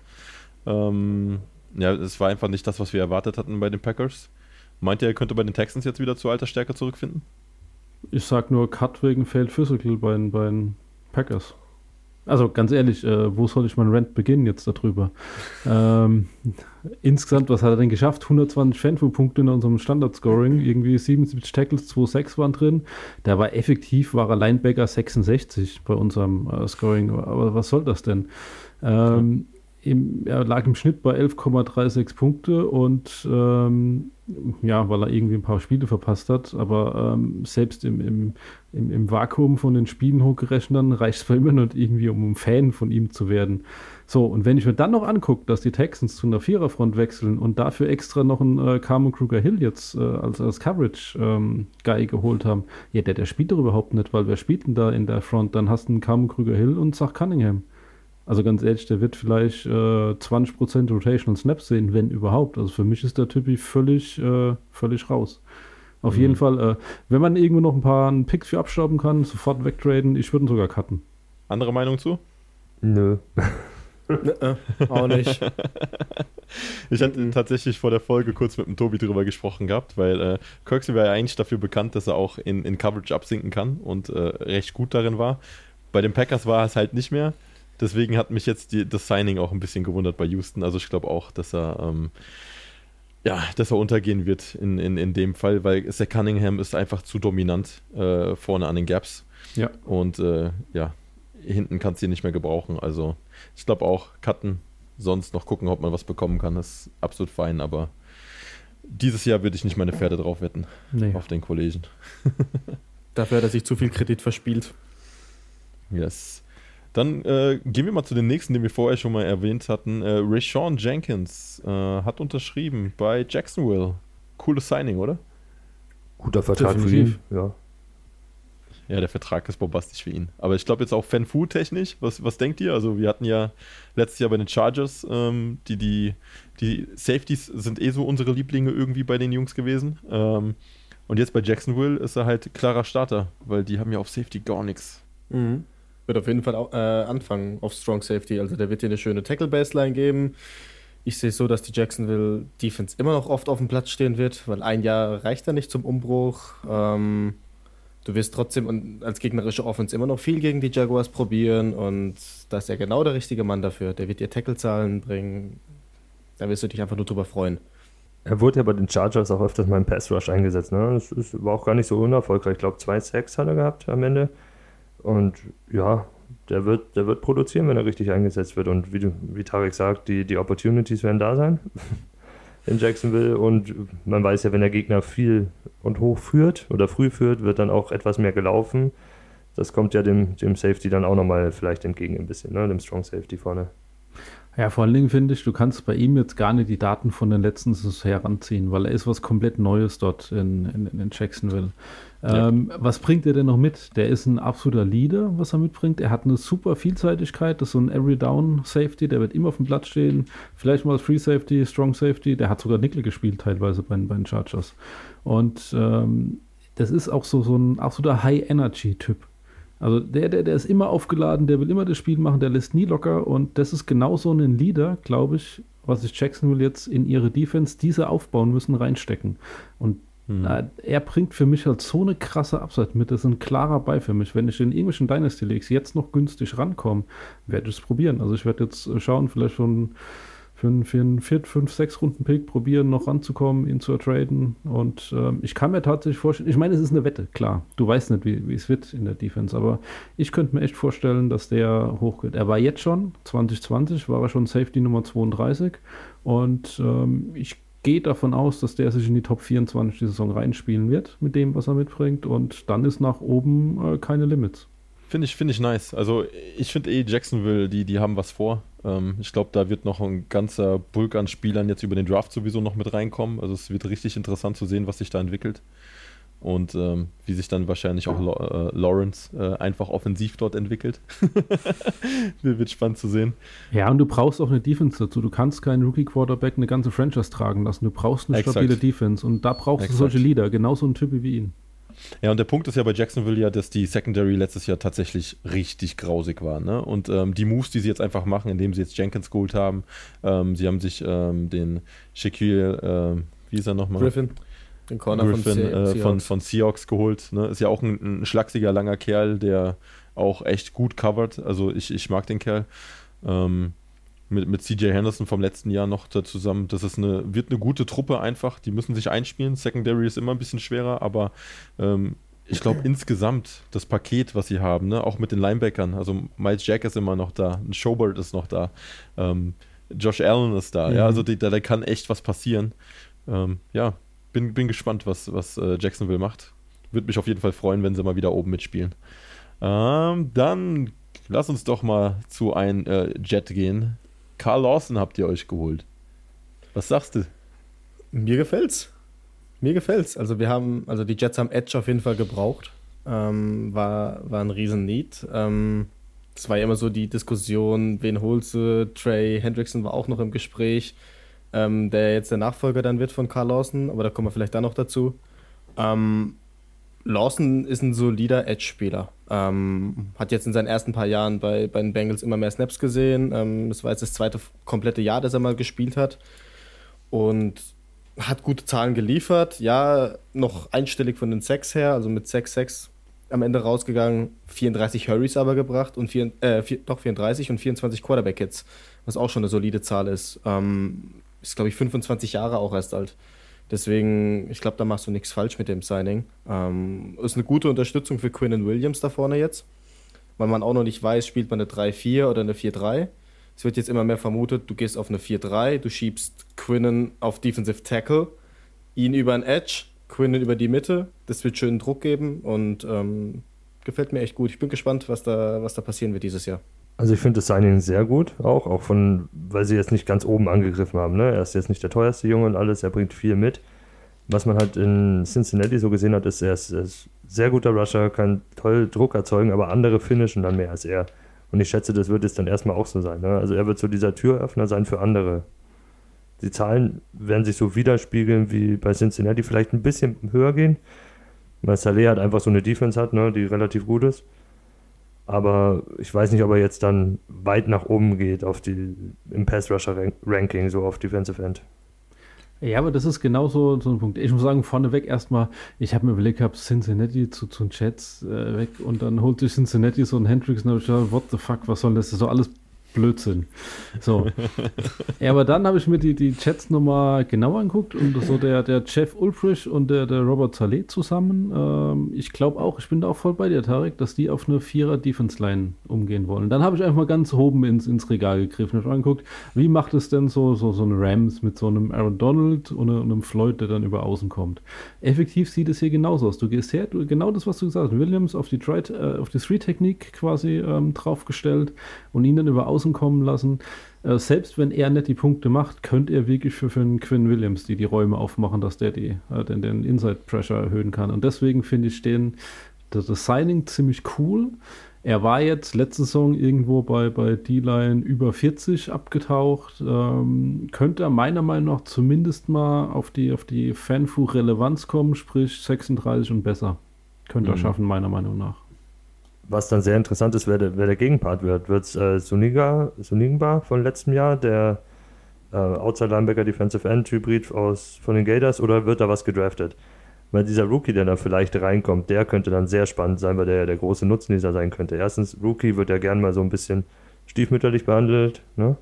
Ähm, ja, es war einfach nicht das, was wir erwartet hatten bei den Packers. Meint ihr, er könnte bei den Texans jetzt wieder zur alter Stärke zurückfinden? Ich sag nur Cut wegen Failed Physical bei, bei den Packers. Also ganz ehrlich, äh, wo soll ich meinen Rant beginnen jetzt darüber? ähm, insgesamt, was hat er denn geschafft? 120 Fanfu-Punkte in unserem Standard-Scoring, irgendwie 77 Tackles, 2,6 waren drin. Der war effektiv, war er Linebacker 66 bei unserem äh, Scoring. Aber was soll das denn? Ähm, im, er lag im Schnitt bei 11,36 Punkte und ähm, ja, weil er irgendwie ein paar Spiele verpasst hat, aber ähm, selbst im, im, im, im Vakuum von den Spielen hochgerechnet reicht es immer noch irgendwie, um ein Fan von ihm zu werden. So, und wenn ich mir dann noch angucke, dass die Texans zu einer Viererfront wechseln und dafür extra noch einen äh, Carmen Kruger Hill jetzt äh, als, als Coverage-Guy geholt haben, ja, der, der spielt doch überhaupt nicht, weil wer spielt denn da in der Front? Dann hast du einen Carmen Kruger Hill und Zach Cunningham. Also ganz ehrlich, der wird vielleicht äh, 20% Rotational Snaps sehen, wenn überhaupt. Also für mich ist der Typi völlig, äh, völlig raus. Auf Mhm. jeden Fall, äh, wenn man irgendwo noch ein paar Picks für abstauben kann, sofort wegtraden. Ich würde ihn sogar cutten. Andere Meinung zu? Nö. Äh, auch nicht. Ich hatte tatsächlich vor der Folge kurz mit dem Tobi drüber gesprochen gehabt, weil äh, Kirksey war ja eigentlich dafür bekannt, dass er auch in, in Coverage absinken kann und äh, recht gut darin war. Bei den Packers war es halt nicht mehr. Deswegen hat mich jetzt die, das Signing auch ein bisschen gewundert bei Houston. Also ich glaube auch, dass er ähm, ja, dass er untergehen wird in, in, in dem Fall, weil Zach Cunningham ist einfach zu dominant äh, vorne an den Gaps. Ja. Und äh, ja, hinten kannst du ihn nicht mehr gebrauchen. Also ich glaube auch, cutten, sonst noch gucken, ob man was bekommen kann, ist absolut fein, aber dieses Jahr würde ich nicht meine Pferde drauf wetten Nee. auf den Kollegen. Dafür hat er sich zu viel Kredit verspielt. Yes. Dann äh, gehen wir mal zu den nächsten, den wir vorher schon mal erwähnt hatten. Äh, Rashawn Jenkins äh, hat unterschrieben bei Jacksonville. Cooles Signing, oder? Guter Vertrag Definitiv. für ihn. Ja. Ja, der Vertrag ist bombastisch für ihn. Aber ich glaube jetzt auch Fan-Food-technisch, was, was denkt ihr? Also wir hatten ja letztes Jahr bei den Chargers, ähm, die, die, die Safeties sind eh so unsere Lieblinge irgendwie bei den Jungs gewesen. Ähm, und jetzt bei Jacksonville ist er halt klarer Starter, weil die haben ja auf Safety gar nichts. Mhm. Wird auf jeden Fall auch, äh, anfangen auf Strong Safety. Also der wird dir eine schöne Tackle-Baseline geben. Ich sehe so, dass die Jacksonville Defense immer noch oft auf dem Platz stehen wird, weil ein Jahr reicht da nicht zum Umbruch. Ähm, du wirst trotzdem als gegnerische Offense immer noch viel gegen die Jaguars probieren und da ist er genau der richtige Mann dafür. Der wird dir Tackle-Zahlen bringen. Da wirst du dich einfach nur drüber freuen. Er wurde ja bei den Chargers auch öfters mal im Pass Rush eingesetzt. Ne? Das war auch gar nicht so unerfolgreich. Ich glaube, zwei Sacks hat er gehabt am Ende. Und ja, der wird, der wird produzieren, wenn er richtig eingesetzt wird. Und wie, wie Tarek sagt, die, die Opportunities werden da sein in Jacksonville. Und man weiß ja, wenn der Gegner viel und hoch führt oder früh führt, wird dann auch etwas mehr gelaufen. Das kommt ja dem, dem Safety dann auch nochmal vielleicht entgegen ein bisschen, ne? dem Strong Safety vorne. Ja, vor allen Dingen finde ich, du kannst bei ihm jetzt gar nicht die Daten von den letzten Saisons heranziehen, weil er ist was komplett Neues dort in, in, in Jacksonville. Ja. Ähm, was bringt er denn noch mit? Der ist ein absoluter Leader, was er mitbringt. Er hat eine super Vielseitigkeit, das ist so ein Every Down Safety, der wird immer auf dem Platz stehen. Vielleicht mal Free Safety, Strong Safety. Der hat sogar Nickel gespielt teilweise bei, bei den Chargers. Und ähm, das ist auch so, so ein absoluter High-Energy-Typ. Also der, der, der ist immer aufgeladen, der will immer das Spiel machen, der lässt nie locker und das ist genau so ein Leader, glaube ich, was sich Jacksonville jetzt in ihre Defense, diese aufbauen müssen, reinstecken. Und Hm. er bringt für mich halt so eine krasse Upside mit, das ist ein klarer Bei für mich. Wenn ich in irgendwelchen Dynasty Leagues jetzt noch günstig rankomme, werde ich es probieren. Also ich werde jetzt äh, schauen, vielleicht schon für einen, für einen 4, 5, 6 Runden Pick probieren, noch ranzukommen, ihn zu ertraden. Und ähm, ich kann mir tatsächlich vorstellen, ich meine, es ist eine Wette, klar. Du weißt nicht, wie, wie es wird in der Defense, aber ich könnte mir echt vorstellen, dass der hochgeht. Er war jetzt schon, 2020, war er schon Safety Nummer 32 und ähm, ich gehe davon aus, dass der sich in die Top 24 die Saison reinspielen wird mit dem, was er mitbringt und dann ist nach oben äh, keine Limits. Finde ich, finde ich nice. Also ich finde eh Jacksonville, die, die haben was vor. Ähm, ich glaube, da wird noch ein ganzer Bulk an Spielern jetzt über den Draft sowieso noch mit reinkommen. Also es wird richtig interessant zu sehen, was sich da entwickelt. Und ähm, wie sich dann wahrscheinlich auch äh, Lawrence äh, einfach offensiv dort entwickelt. wird, wird spannend zu sehen. Ja, und du brauchst auch eine Defense dazu. Du kannst keinen Rookie-Quarterback eine ganze Franchise tragen lassen. Du brauchst eine Exakt. stabile Defense und da brauchst Exakt. du solche Leader, genauso ein Typ wie ihn. Ja, und der Punkt ist ja bei Jacksonville ja, dass die Secondary letztes Jahr tatsächlich richtig grausig war. Ne? Und ähm, die Moves, die sie jetzt einfach machen, indem sie jetzt Jenkins geholt haben, ähm, sie haben sich ähm, den Shaquille, ähm, wie ist er nochmal? Griffin, den Corner Griffin von, äh, Se von, Seahawks. von Seahawks geholt. Ne? Ist ja auch ein, ein schlachsiger, langer Kerl, der auch echt gut covert. Also ich, ich mag den Kerl. Ähm, mit, mit CJ Henderson vom letzten Jahr noch da zusammen. Das ist eine, wird eine gute Truppe einfach. Die müssen sich einspielen. Secondary ist immer ein bisschen schwerer, aber ähm, ich glaube insgesamt das Paket, was sie haben, ne? auch mit den Linebackern, also Miles Jack ist immer noch da, ein Showbird ist noch da, ähm, Josh Allen ist da, ja, also die, da, da kann echt was passieren. Ähm, ja, bin, bin gespannt, was, was äh, Jacksonville macht. Würde mich auf jeden Fall freuen, wenn sie mal wieder oben mitspielen. Ähm, dann lass uns doch mal zu ein äh, Jet gehen. Carl Lawson habt ihr euch geholt. Was sagst du? Mir gefällt's. Mir gefällt's. Also wir haben, also die Jets haben Edge auf jeden Fall gebraucht. Ähm, war, war ein riesen Need. Ähm, es war ja immer so die Diskussion, wen holst du? Trey Hendrickson war auch noch im Gespräch, ähm, der jetzt der Nachfolger dann wird von Carl Lawson, aber da kommen wir vielleicht dann noch dazu. Ähm, Lawson ist ein solider Edge-Spieler. Ähm, hat jetzt in seinen ersten paar Jahren bei, bei den Bengals immer mehr Snaps gesehen. Ähm, das war jetzt das zweite komplette Jahr, das er mal gespielt hat. Und hat gute Zahlen geliefert. Ja, noch einstellig von den Sacks her, also mit 6-6 am Ende rausgegangen. 34 Hurries aber gebracht und vier, äh, vier, doch 34 und 24 Quarterback-Hits, was auch schon eine solide Zahl ist. Ähm, ist, glaube ich, 25 Jahre auch erst alt. Deswegen, ich glaube, da machst du nichts falsch mit dem Signing. Ähm, ist eine gute Unterstützung für Quinn Williams da vorne jetzt, weil man auch noch nicht weiß, spielt man eine 3-4 oder eine 4-3. Es wird jetzt immer mehr vermutet, du gehst auf eine 4-3, du schiebst Quinnen auf Defensive Tackle, ihn über ein Edge Quinn über die Mitte. Das wird schön Druck geben und ähm, gefällt mir echt gut. Ich bin gespannt, was da, was da passieren wird dieses Jahr. Also ich finde das Signing sehr gut, auch, auch von, weil sie jetzt nicht ganz oben angegriffen haben. Ne? Er ist jetzt nicht der teuerste Junge und alles, er bringt viel mit. Was man halt in Cincinnati so gesehen hat, ist, er ist, er ist sehr guter Rusher, kann toll Druck erzeugen, aber andere finishen dann mehr als er. Und ich schätze, das wird es dann erstmal auch so sein. Ne? Also er wird so dieser Türöffner sein für andere. Die Zahlen werden sich so widerspiegeln wie bei Cincinnati, vielleicht ein bisschen höher gehen, weil Saleh halt einfach so eine Defense hat, ne, die relativ gut ist. Aber ich weiß nicht, ob er jetzt dann weit nach oben geht auf die, im Pass-Rusher-Ranking, so auf Defensive End. Ja, aber das ist genau so, ein Punkt. Ich muss sagen, vorneweg erstmal, ich habe mir überlegt gehabt, Cincinnati zu, den Jets äh, weg und dann holt sich Cincinnati so ein Hendricks und habe ich gedacht, what the fuck, was soll das? Das ist so alles Blödsinn. So. ja, aber dann habe ich mir die, die Chats nochmal genauer angeguckt und so der, der Jeff Ulfrich und der, der Robert Saleh zusammen. Ähm, ich glaube auch, ich bin da auch voll bei dir, Tarek, dass die auf eine Vierer Defense Line umgehen wollen. Dann habe ich einfach mal ganz oben ins, ins Regal gegriffen und angeguckt, wie macht es denn so, so, so ein Rams mit so einem Aaron Donald und einem Floyd, der dann über außen kommt. Effektiv sieht es hier genauso aus. Du gehst her, du, genau das, was du gesagt hast, Williams auf die, äh, auf die Three-Technik quasi ähm, draufgestellt und ihn dann über außen außen kommen lassen. Äh, selbst wenn er nicht die Punkte macht, könnte er wirklich für, für einen Quinn Williams die die Räume aufmachen, dass der die, äh, den, den Inside Pressure erhöhen kann. Und deswegen finde ich den, das, das Signing ziemlich cool. Er war jetzt letzte Saison irgendwo bei, bei D-Line über 40 abgetaucht. Ähm, könnte er meiner Meinung nach zumindest mal auf die, auf die Fanfu-Relevanz kommen, sprich 36 und besser. Könnte mhm. er schaffen, meiner Meinung nach was dann sehr interessant ist, wer der, wer der Gegenpart wird. Wird es äh, Suniga, von letztem Jahr, der äh, Outside Linebacker Defensive End Hybrid von den Gators, oder wird da was gedraftet? Weil dieser Rookie, der da vielleicht reinkommt, der könnte dann sehr spannend sein, weil der ja der große Nutznießer sein könnte. Erstens, Rookie wird ja gern mal so ein bisschen stiefmütterlich behandelt, ne?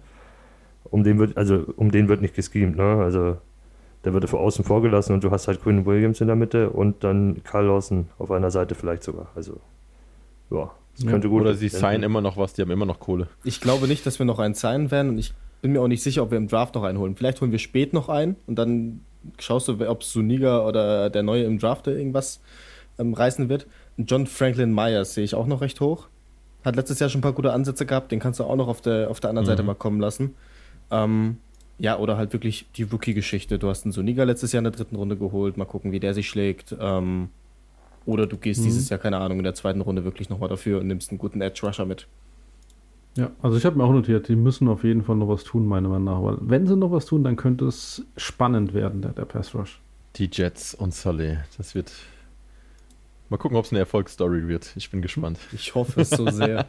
Um den wird, also um den wird nicht geschemt, ne? Also der wird vor außen vorgelassen und du hast halt Quinn Williams in der Mitte und dann Carl Lawson auf einer Seite vielleicht sogar. Also ja, das könnte ja. gut Oder sie signen immer noch was, die haben immer noch Kohle. Ich glaube nicht, dass wir noch einen signen werden und ich bin mir auch nicht sicher, ob wir im Draft noch einen holen. Vielleicht holen wir spät noch einen und dann schaust du, ob Suniga oder der Neue im Draft irgendwas ähm, reißen wird. John Franklin Myers sehe ich auch noch recht hoch. Hat letztes Jahr schon ein paar gute Ansätze gehabt, den kannst du auch noch auf der, auf der anderen mhm. Seite mal kommen lassen. Ähm, ja, oder halt wirklich die Rookie-Geschichte. Du hast einen Suniga letztes Jahr in der dritten Runde geholt, mal gucken, wie der sich schlägt. Ähm, oder du gehst mhm. dieses Jahr, keine Ahnung, in der zweiten Runde wirklich nochmal dafür und nimmst einen guten Edge Rusher mit. Ja, also ich habe mir auch notiert, die müssen auf jeden Fall noch was tun, meiner Meinung nach. Weil wenn sie noch was tun, dann könnte es spannend werden, der, der Pass Rush. Die Jets und Sully, das wird. Mal gucken, ob es eine Erfolgsstory wird. Ich bin gespannt. Ich hoffe es so sehr.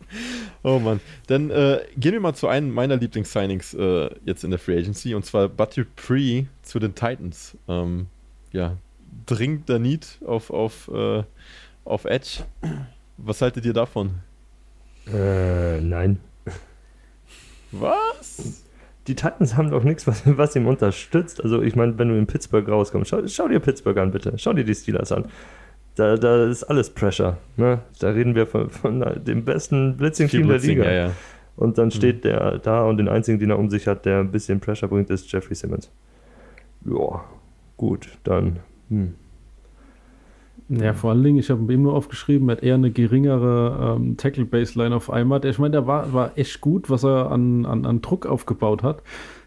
oh Mann. Dann äh, gehen wir mal zu einem meiner Lieblings-Signings äh, jetzt in der Free Agency und zwar Batu Pre zu den Titans. Ähm, ja, dringender Need auf, auf, äh, auf Edge. Was haltet ihr davon? Äh, nein. Was? Die Titans haben doch nichts, was, was ihm unterstützt. Also, ich meine, wenn du in Pittsburgh rauskommst, schau, schau, dir Pittsburgh an, bitte. Schau dir die Steelers an. Da, da ist alles Pressure. Ne? Da reden wir von, von dem besten Blitzing-Team der Liga. Ja, ja. Und dann steht mhm. der da und den einzigen, den er um sich hat, der ein bisschen Pressure bringt, ist Jeffrey Simmons. Ja, gut, dann hm. Ja, vor allen Dingen, ich habe ihm nur aufgeschrieben, er hat eher eine geringere ähm, Tackle-Baseline auf einmal. Ich meine, der war, war echt gut, was er an, an, an Druck aufgebaut hat.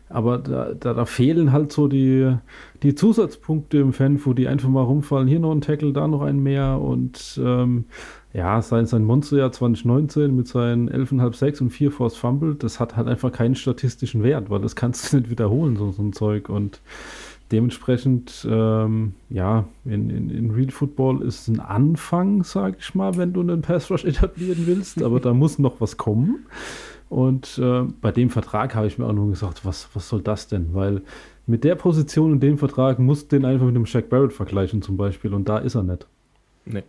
Aber da, da, da, fehlen halt so die, die Zusatzpunkte im Fanfu, die einfach mal rumfallen. Hier noch ein Tackle, da noch ein mehr. Und ähm, ja, sein, sein Monsterjahr 2019 mit seinen 11,5 6 und 4 Force Fumble, das hat halt einfach keinen statistischen Wert, weil das kannst du nicht wiederholen, so, so ein Zeug. Und dementsprechend, ähm, ja, in, in, in, Real Football ist ein Anfang, sag ich mal, wenn du einen Pass Rush etablieren willst, aber da muss noch was kommen. Und äh, bei dem Vertrag habe ich mir auch nur gesagt, was, was soll das denn? Weil mit der Position in dem Vertrag musst du den einfach mit dem Shaq Barrett vergleichen zum Beispiel und da ist er nicht. Nee,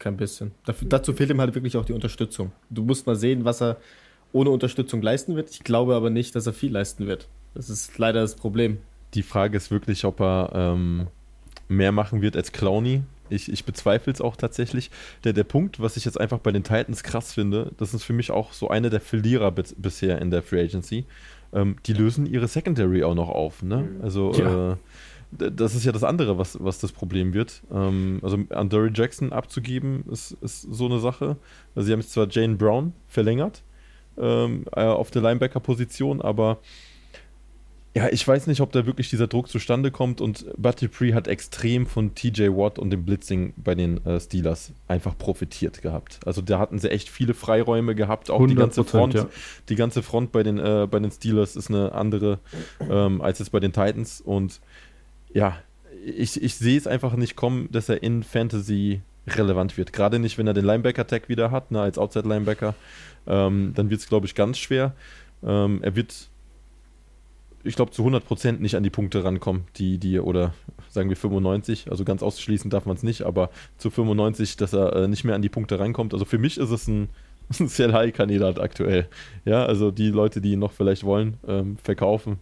kein bisschen. Dafür, dazu fehlt ihm halt wirklich auch die Unterstützung. Du musst mal sehen, was er ohne Unterstützung leisten wird. Ich glaube aber nicht, dass er viel leisten wird. Das ist leider das Problem. Die Frage ist wirklich, ob er ähm, mehr machen wird als Clowny. Ich, ich bezweifle es auch tatsächlich. Der, der Punkt, was ich jetzt einfach bei den Titans krass finde, das ist für mich auch so einer der Verlierer bisher in der Free Agency. Ähm, die lösen ihre Secondary auch noch auf. Ne? Also ja. äh, das ist ja das andere, was, was das Problem wird. Ähm, also an Dory Jackson abzugeben, ist, ist so eine Sache. Also sie haben jetzt zwar Jane Brown verlängert ähm, äh, auf der Linebacker-Position, aber ja, ich weiß nicht, ob da wirklich dieser Druck zustande kommt und Buddy Dupree hat extrem von TJ Watt und dem Blitzing bei den äh, Steelers einfach profitiert gehabt. Also da hatten sie echt viele Freiräume gehabt, auch die ganze Front. Ja. Die ganze Front bei den, äh, bei den Steelers ist eine andere ähm, als jetzt bei den Titans und ja, ich, ich sehe es einfach nicht kommen, dass er in Fantasy relevant wird. Gerade nicht, wenn er den Linebacker-Tag wieder hat, ne, als Outside-Linebacker. Ähm, dann wird es, glaube ich, ganz schwer. Ähm, er wird ich glaube, zu 100% nicht an die Punkte rankommen, die, die, oder sagen wir 95, also ganz ausschließen darf man es nicht, aber zu 95, dass er äh, nicht mehr an die Punkte rankommt. Also für mich ist es ein, ein Sell High-Kandidat aktuell. Ja, also die Leute, die ihn noch vielleicht wollen, ähm, verkaufen.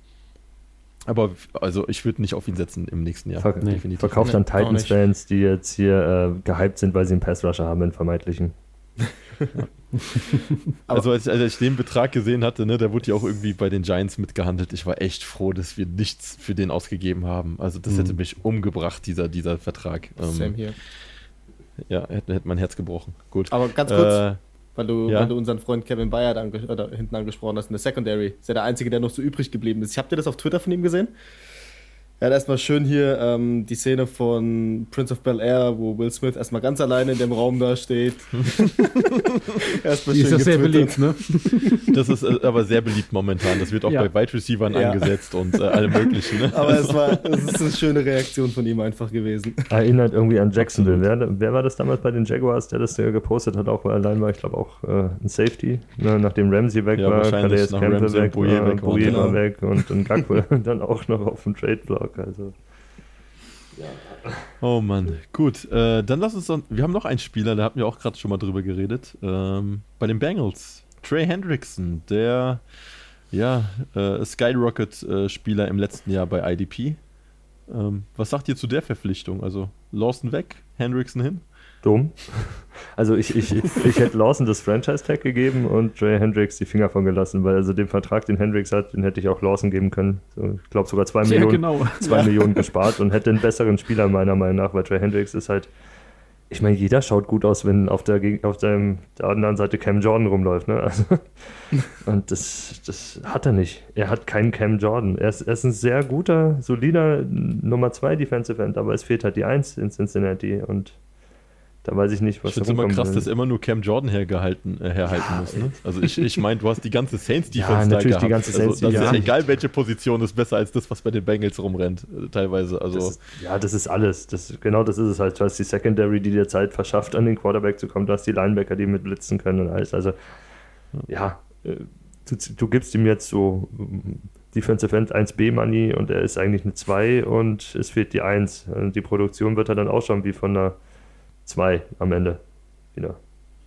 Aber also ich würde nicht auf ihn setzen im nächsten Jahr. Ver nee. Verkauft an Titans-Fans, die jetzt hier äh, gehypt sind, weil sie einen Pass-Rusher haben, einen vermeintlichen. also als, als, ich den Betrag gesehen hatte, ne, der wurde ja auch irgendwie bei den Giants mitgehandelt. Ich war echt froh, dass wir nichts für den ausgegeben haben. Also das mhm. hätte mich umgebracht, dieser, dieser Vertrag. Ähm, Same hier. Ja, hätte, hätte mein Herz gebrochen. Gut. Aber ganz kurz, äh, weil, du, ja? weil du unseren Freund Kevin Bayard ange hinten angesprochen hast in der Secondary. Ist ja der Einzige, der noch so übrig geblieben ist. Habt ihr das auf Twitter von ihm gesehen? Er hat erstmal schön hier ähm, die Szene von Prince of Bel Air, wo Will Smith erstmal ganz alleine in dem Raum da steht. erstmal die schön ist das sehr beliebt, ne? Das ist äh, aber sehr beliebt momentan. Das wird auch ja. bei Wide Receivern ja. angesetzt und äh, allem möglichen. Ne? Aber es war es ist eine schöne Reaktion von ihm einfach gewesen. Erinnert irgendwie an Jacksonville. Wer, wer war das damals bei den Jaguars, der das ja gepostet hat, auch weil allein war, ich glaube auch äh, ein Safety, ne? nachdem Ramsey weg ja, war, jetzt Campbell weg, Bouye weg, war genau. weg und, und Gakwe dann auch noch auf dem Trade-Block. Rock. Also. Ja. Oh Mann, gut. Äh, dann lass uns dann. Wir haben noch einen Spieler, da hatten wir auch gerade schon mal drüber geredet. Ähm, bei den Bengals. Trey Hendrickson, der ja, äh, Skyrocket-Spieler im letzten Jahr bei IDP. Ähm, was sagt ihr zu der Verpflichtung? Also Lawson weg, Hendrickson hin? Dumm. Also ich, ich, ich hätte Lawson das Franchise-Tag gegeben und Trey Hendricks die Finger von gelassen, weil also den Vertrag, den Hendricks hat, den hätte ich auch Lawson geben können. Ich glaube sogar zwei, Millionen, genau. zwei ja. Millionen gespart und hätte einen besseren Spieler meiner Meinung nach, weil Trey Hendricks ist halt, ich meine, jeder schaut gut aus, wenn auf der, auf der, der anderen Seite Cam Jordan rumläuft. Ne? Also, und das, das hat er nicht. Er hat keinen Cam Jordan. Er ist, er ist ein sehr guter, solider Nummer 2 Defensive End, aber es fehlt halt die 1 in Cincinnati und da weiß ich nicht, was Ich finde es immer krass, dass immer nur Cam Jordan hergehalten, äh, herhalten ja, muss. Ne? Also ich, ich meine, du hast die ganze Saints-Defense ja, natürlich da die ganze Saints also, das ja. ist egal, welche Position ist besser als das, was bei den Bengals rumrennt, äh, teilweise. Also das ist, ja, das ist alles. Das, genau das ist es halt. Du hast die Secondary, die dir Zeit verschafft, an den Quarterback zu kommen. Du hast die Linebacker, die mit blitzen können und alles. Also ja, äh, du, du gibst ihm jetzt so Defensive End 1B Money und er ist eigentlich eine 2 und es fehlt die 1. Und die Produktion wird er dann auch schon wie von einer zwei am Ende wieder.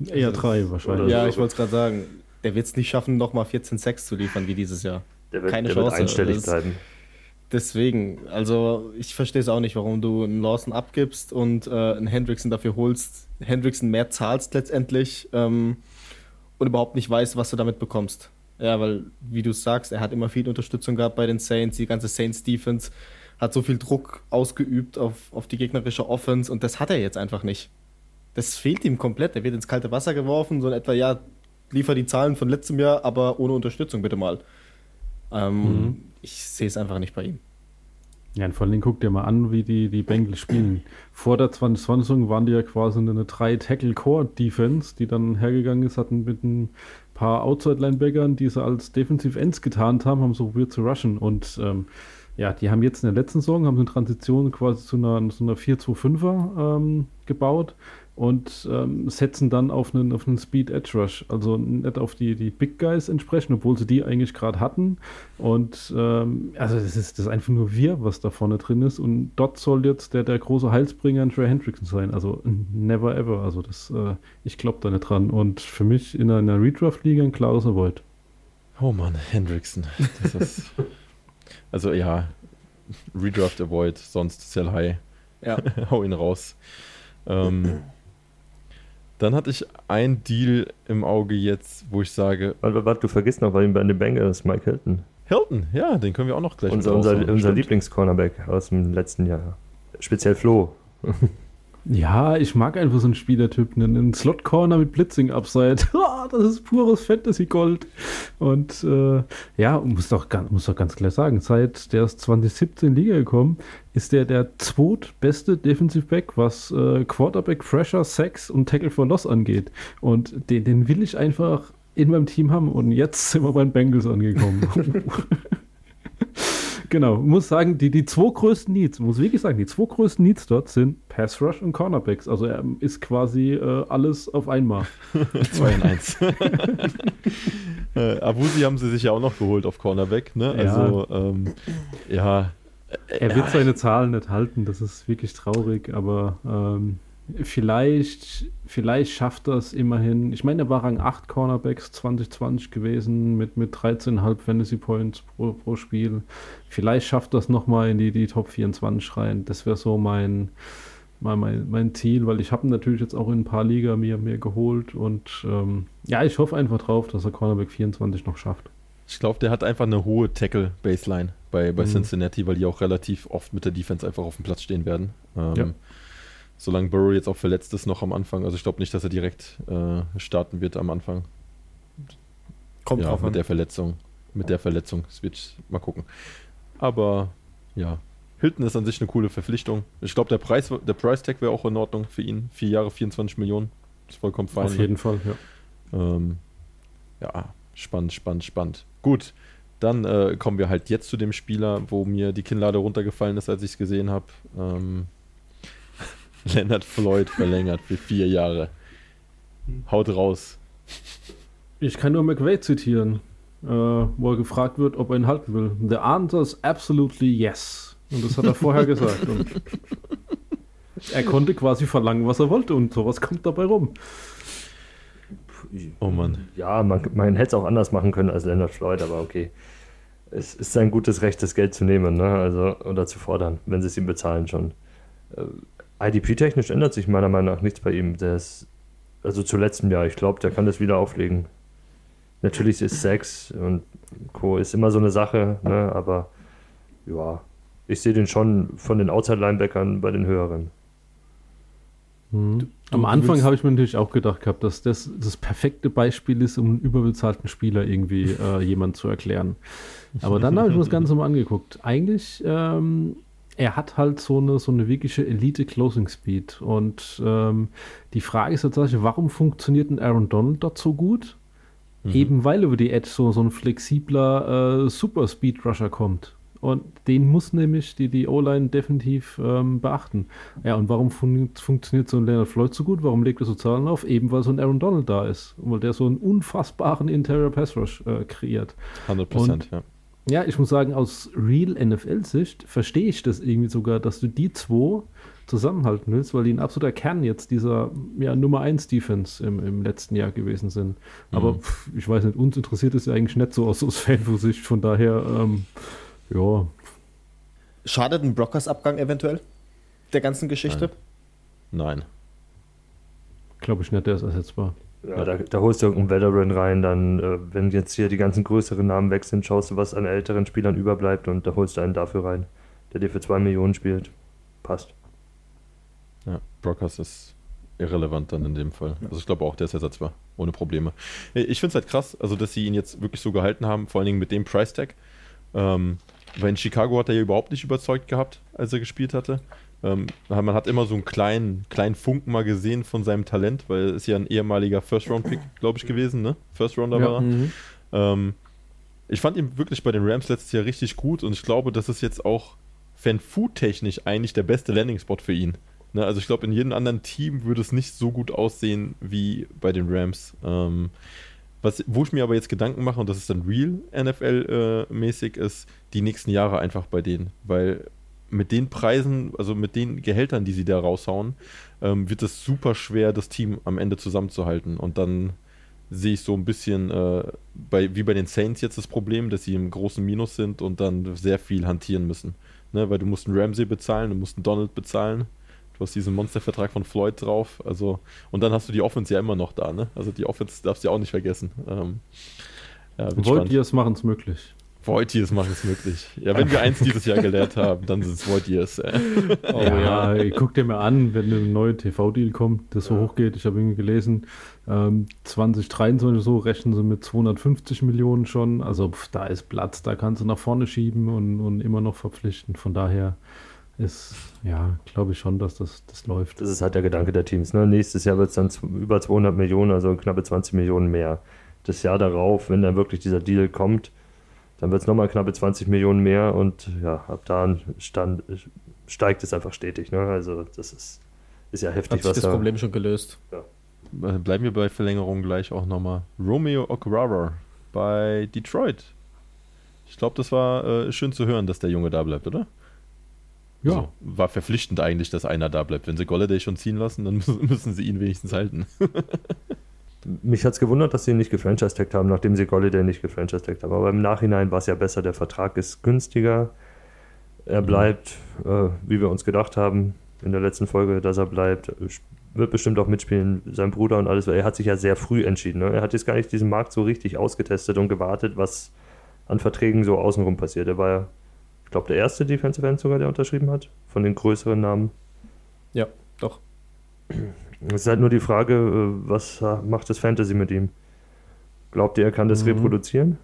Eher drei wahrscheinlich. Ja, ich wollte es gerade sagen. Der wird es nicht schaffen, nochmal 14 Sex zu liefern wie dieses Jahr. Der wird, Keine der Chance. Wird einstellig das, bleiben. Deswegen, also ich verstehe es auch nicht, warum du einen Lawson abgibst und äh, einen Hendrickson dafür holst, Hendrickson mehr zahlst letztendlich ähm, und überhaupt nicht weißt, was du damit bekommst. Ja, weil, wie du sagst, er hat immer viel Unterstützung gehabt bei den Saints, die ganze Saints-Defense hat so viel Druck ausgeübt auf, auf die gegnerische Offense und das hat er jetzt einfach nicht. Das fehlt ihm komplett. Er wird ins kalte Wasser geworfen, so in etwa, ja, liefer die Zahlen von letztem Jahr, aber ohne Unterstützung bitte mal. Ähm, mhm. Ich sehe es einfach nicht bei ihm. Ja, und vor allem guck dir mal an, wie die, die Bengals spielen. Vor der 2020 waren die ja quasi eine 3-Tackle-Core-Defense, die dann hergegangen ist, hatten mit ein paar Outside-Linebackern, die sie als Defensive-Ends getarnt haben, haben so probiert zu rushen und ähm, ja, die haben jetzt in der letzten Saison haben eine Transition quasi zu einer, zu einer 4-2-5er ähm, gebaut und ähm, setzen dann auf einen, auf einen Speed Edge Rush. Also nicht auf die, die Big Guys entsprechen, obwohl sie die eigentlich gerade hatten. Und ähm, also das ist, das ist einfach nur wir, was da vorne drin ist. Und dort soll jetzt der, der große Heilsbringer Trey Hendrickson sein. Also never ever. Also das, äh, ich glaube da nicht dran. Und für mich in einer Redraft-Liga ein klares Avoid. Oh Mann, Hendrickson. Das ist. Also ja, Redraft Avoid, sonst Sell High. Ja. Hau ihn raus. Ähm, Dann hatte ich ein Deal im Auge jetzt, wo ich sage, Warte, warte, du vergisst noch bei, bei den Bengals Mike Hilton. Hilton, ja, den können wir auch noch gleich Unser, unser, unser. Lieblings-Cornerback aus dem letzten Jahr. Speziell Flo. Ja, ich mag einfach so einen Spielertyp, einen, einen Slot-Corner mit Blitzing-Upside. Das ist pures Fantasy-Gold. Und äh, ja, muss doch, ganz, muss doch ganz klar sagen, seit der ist 2017 in die Liga gekommen, ist der der zweitbeste Defensive Back, was äh, Quarterback, Fresher, Sacks und Tackle for Loss angeht. Und den, den will ich einfach in meinem Team haben. Und jetzt sind wir bei den Bengals angekommen. Genau, muss sagen, die, die zwei größten Needs, muss wirklich sagen, die zwei größten Needs dort sind Pass Rush und Cornerbacks. Also er ist quasi äh, alles auf einmal. 2 in 1. äh, Abusi haben sie sich ja auch noch geholt auf Cornerback, ne? Ja. Also, ähm, ja. Er wird seine Zahlen nicht halten, das ist wirklich traurig, aber ähm, vielleicht, vielleicht schafft er es immerhin. Ich meine, er war Rang 8 Cornerbacks 2020 gewesen mit, mit 13,5 Fantasy Points pro, pro Spiel. Vielleicht schafft er es nochmal in die, die Top 24 rein. Das wäre so mein, mein, mein, mein Ziel, weil ich habe ihn natürlich jetzt auch in ein paar Liga mir, mir geholt und ähm, ja, ich hoffe einfach drauf, dass er Cornerback 24 noch schafft. Ich glaube, der hat einfach eine hohe Tackle-Baseline bei, bei Mhm. Cincinnati, weil die auch relativ oft mit der Defense einfach auf dem Platz stehen werden. Ähm, Ja. Solange Burrow jetzt auch verletzt ist noch am Anfang. Also ich glaube nicht, dass er direkt äh, starten wird am Anfang. Kommt ja, drauf mit an. der Verletzung. Mit der Verletzung. Wird mal gucken. Aber ja, Hilton ist an sich eine coole Verpflichtung. Ich glaube, der Preis, der Price Tag wäre auch in Ordnung für ihn. Vier Jahre, 24 Millionen. Ist vollkommen fein. Auf jeden Fall, ja. Ähm, ja, spannend, spannend, spannend. Gut, dann äh, kommen wir halt jetzt zu dem Spieler, wo mir die Kinnlade runtergefallen ist, als ich es gesehen habe. Ähm, Leonard Floyd verlängert für vier Jahre. Haut raus. Ich kann nur McVay zitieren, äh, wo er gefragt wird, ob er ihn halten will. The answer is absolutely yes. Und das hat er vorher gesagt. Und er konnte quasi verlangen, was er wollte und sowas kommt dabei rum. Oh Mann. Ja, man, man hätte es auch anders machen können als Leonard Floyd, aber okay. Es ist sein gutes Recht, das Geld zu nehmen, ne? Also, oder zu fordern, wenn sie es ihm bezahlen schon. IDP-technisch ändert sich meiner Meinung nach nichts bei ihm. Der ist, also zu letztem Jahr, ich glaube, der kann das wieder auflegen. Natürlich ist Sex und Co. ist immer so eine Sache, ne? aber ja, ich sehe den schon von den Outside-Linebackern bei den höheren. Am du Anfang habe ich mir natürlich auch gedacht gehabt, dass das das perfekte Beispiel ist, um einen überbezahlten Spieler irgendwie äh, jemand zu erklären. Aber dann habe ich mir das Ganze mal angeguckt. Eigentlich, ähm, er hat halt so eine, so eine wirkliche Elite-Closing-Speed. Und ähm, die Frage ist tatsächlich, warum funktioniert ein Aaron Donald dort so gut? Eben weil über die Edge so, so ein flexibler äh, Super-Speed-Rusher kommt. Und den muss nämlich die, die O-Line definitiv ähm, beachten. Ja, und warum fun funktioniert so ein Leonard Floyd so gut? Warum legt er so Zahlen auf? Eben weil so ein Aaron Donald da ist. Weil der so einen unfassbaren Interior Pass Rush äh, kreiert. 100 Prozent, ja. Ja, ich muss sagen, aus Real NFL-Sicht verstehe ich das irgendwie sogar, dass du die zwei zusammenhalten willst, weil die ein absoluter Kern jetzt dieser ja, Nummer 1 Defense im, im letzten Jahr gewesen sind. Aber Mhm. pff, ich weiß nicht, uns interessiert es ja eigentlich nicht so aus, aus Fansicht, von daher, ähm, ja, Schadet ein Brockers Abgang eventuell der ganzen Geschichte? Nein. glaube ich nicht, der ist ersetzbar. Ja, da, da holst du irgendeinen Veteran rein, dann, äh, wenn jetzt hier die ganzen größeren Namen weg sind, schaust du, was an älteren Spielern überbleibt und da holst du einen dafür rein, der dir für 2 Millionen spielt. Passt. Ja, Brockers ist irrelevant dann in dem Fall. Also ich glaube auch, der ist ersetzbar, ohne Probleme. Ich finde es halt krass, also dass sie ihn jetzt wirklich so gehalten haben, vor allen Dingen mit dem Price Tag. Ähm, weil in Chicago hat er ja überhaupt nicht überzeugt gehabt, als er gespielt hatte. Ähm, man hat immer so einen kleinen, kleinen Funken mal gesehen von seinem Talent, weil er ist ja ein ehemaliger First-Round-Pick, glaube ich, gewesen, ne? First-Rounder Ja. war er. Ähm, ich fand ihn wirklich bei den Rams letztes Jahr richtig gut und ich glaube, das ist jetzt auch Fan-Food-technisch eigentlich der beste Landing-Spot für ihn. Ne, also ich glaube, in jedem anderen Team würde es nicht so gut aussehen wie bei den Rams. Ähm, was, wo ich mir aber jetzt Gedanken mache, und das ist dann real NFL-mäßig, ist die nächsten Jahre einfach bei denen. Weil mit den Preisen, also mit den Gehältern, die sie da raushauen, ähm, wird es super schwer, das Team am Ende zusammenzuhalten. Und dann sehe ich so ein bisschen äh, bei, wie bei den Saints jetzt das Problem, dass sie im großen Minus sind und dann sehr viel hantieren müssen. Ne, weil du musst einen Ramsey bezahlen, du musst einen Donald bezahlen. Du hast diesen Monstervertrag von Floyd drauf. Also, und dann hast du die Offense ja immer noch da, ne? Also die Offense darfst du ja auch nicht vergessen. Ähm, ja, Voltiers machen es möglich. Voitiers machen es möglich. Ja, wenn wir eins dieses Jahr gelernt haben, dann sind es Voitiers. Äh. Oh ja, ja. guck dir mal an, wenn ein neuer TV-Deal kommt, der so ja. hoch geht. Ich habe irgendwie gelesen, ähm, 2023 so rechnen sie mit 250 Millionen schon. Also pf, da ist Platz, da kannst du nach vorne schieben und, und immer noch verpflichten. Von daher ist, ja, glaube ich schon, dass das, das läuft. Das ist halt der Gedanke der Teams. Ne? Nächstes Jahr wird es dann über 200 Millionen, also knappe 20 Millionen mehr. Das Jahr darauf, wenn dann wirklich dieser Deal kommt, dann wird es nochmal knappe 20 Millionen mehr und ja, ab da stand, steigt es einfach stetig. Ne? Also das ist, ist ja heftig. Hat sich das da, Problem schon gelöst. Ja. Äh, bleiben wir bei Verlängerung gleich auch nochmal. Romeo Okwara bei Detroit. Ich glaube, das war äh, schön zu hören, dass der Junge da bleibt, oder? Ja. Also, war verpflichtend eigentlich, dass einer da bleibt. Wenn sie Golladay schon ziehen lassen, dann müssen sie ihn wenigstens halten. mich hat es gewundert, dass sie ihn nicht gefranchise-tagged haben, nachdem sie Golliday nicht gefranchise-tagged haben. Aber im Nachhinein war es ja besser, der Vertrag ist günstiger. Er mhm. bleibt, äh, wie wir uns gedacht haben in der letzten Folge, dass er bleibt. Wird bestimmt auch mitspielen, sein Bruder und alles. Er hat sich ja sehr früh entschieden. Ne? Er hat jetzt gar nicht diesen Markt so richtig ausgetestet und gewartet, was an Verträgen so außenrum passiert. Er war ja, ich glaube, der erste Defensive End sogar, der unterschrieben hat, von den größeren Namen. Ja, doch. Es ist halt nur die Frage, äh, was macht das Fantasy mit ihm? Glaubt ihr, er kann das mhm. reproduzieren?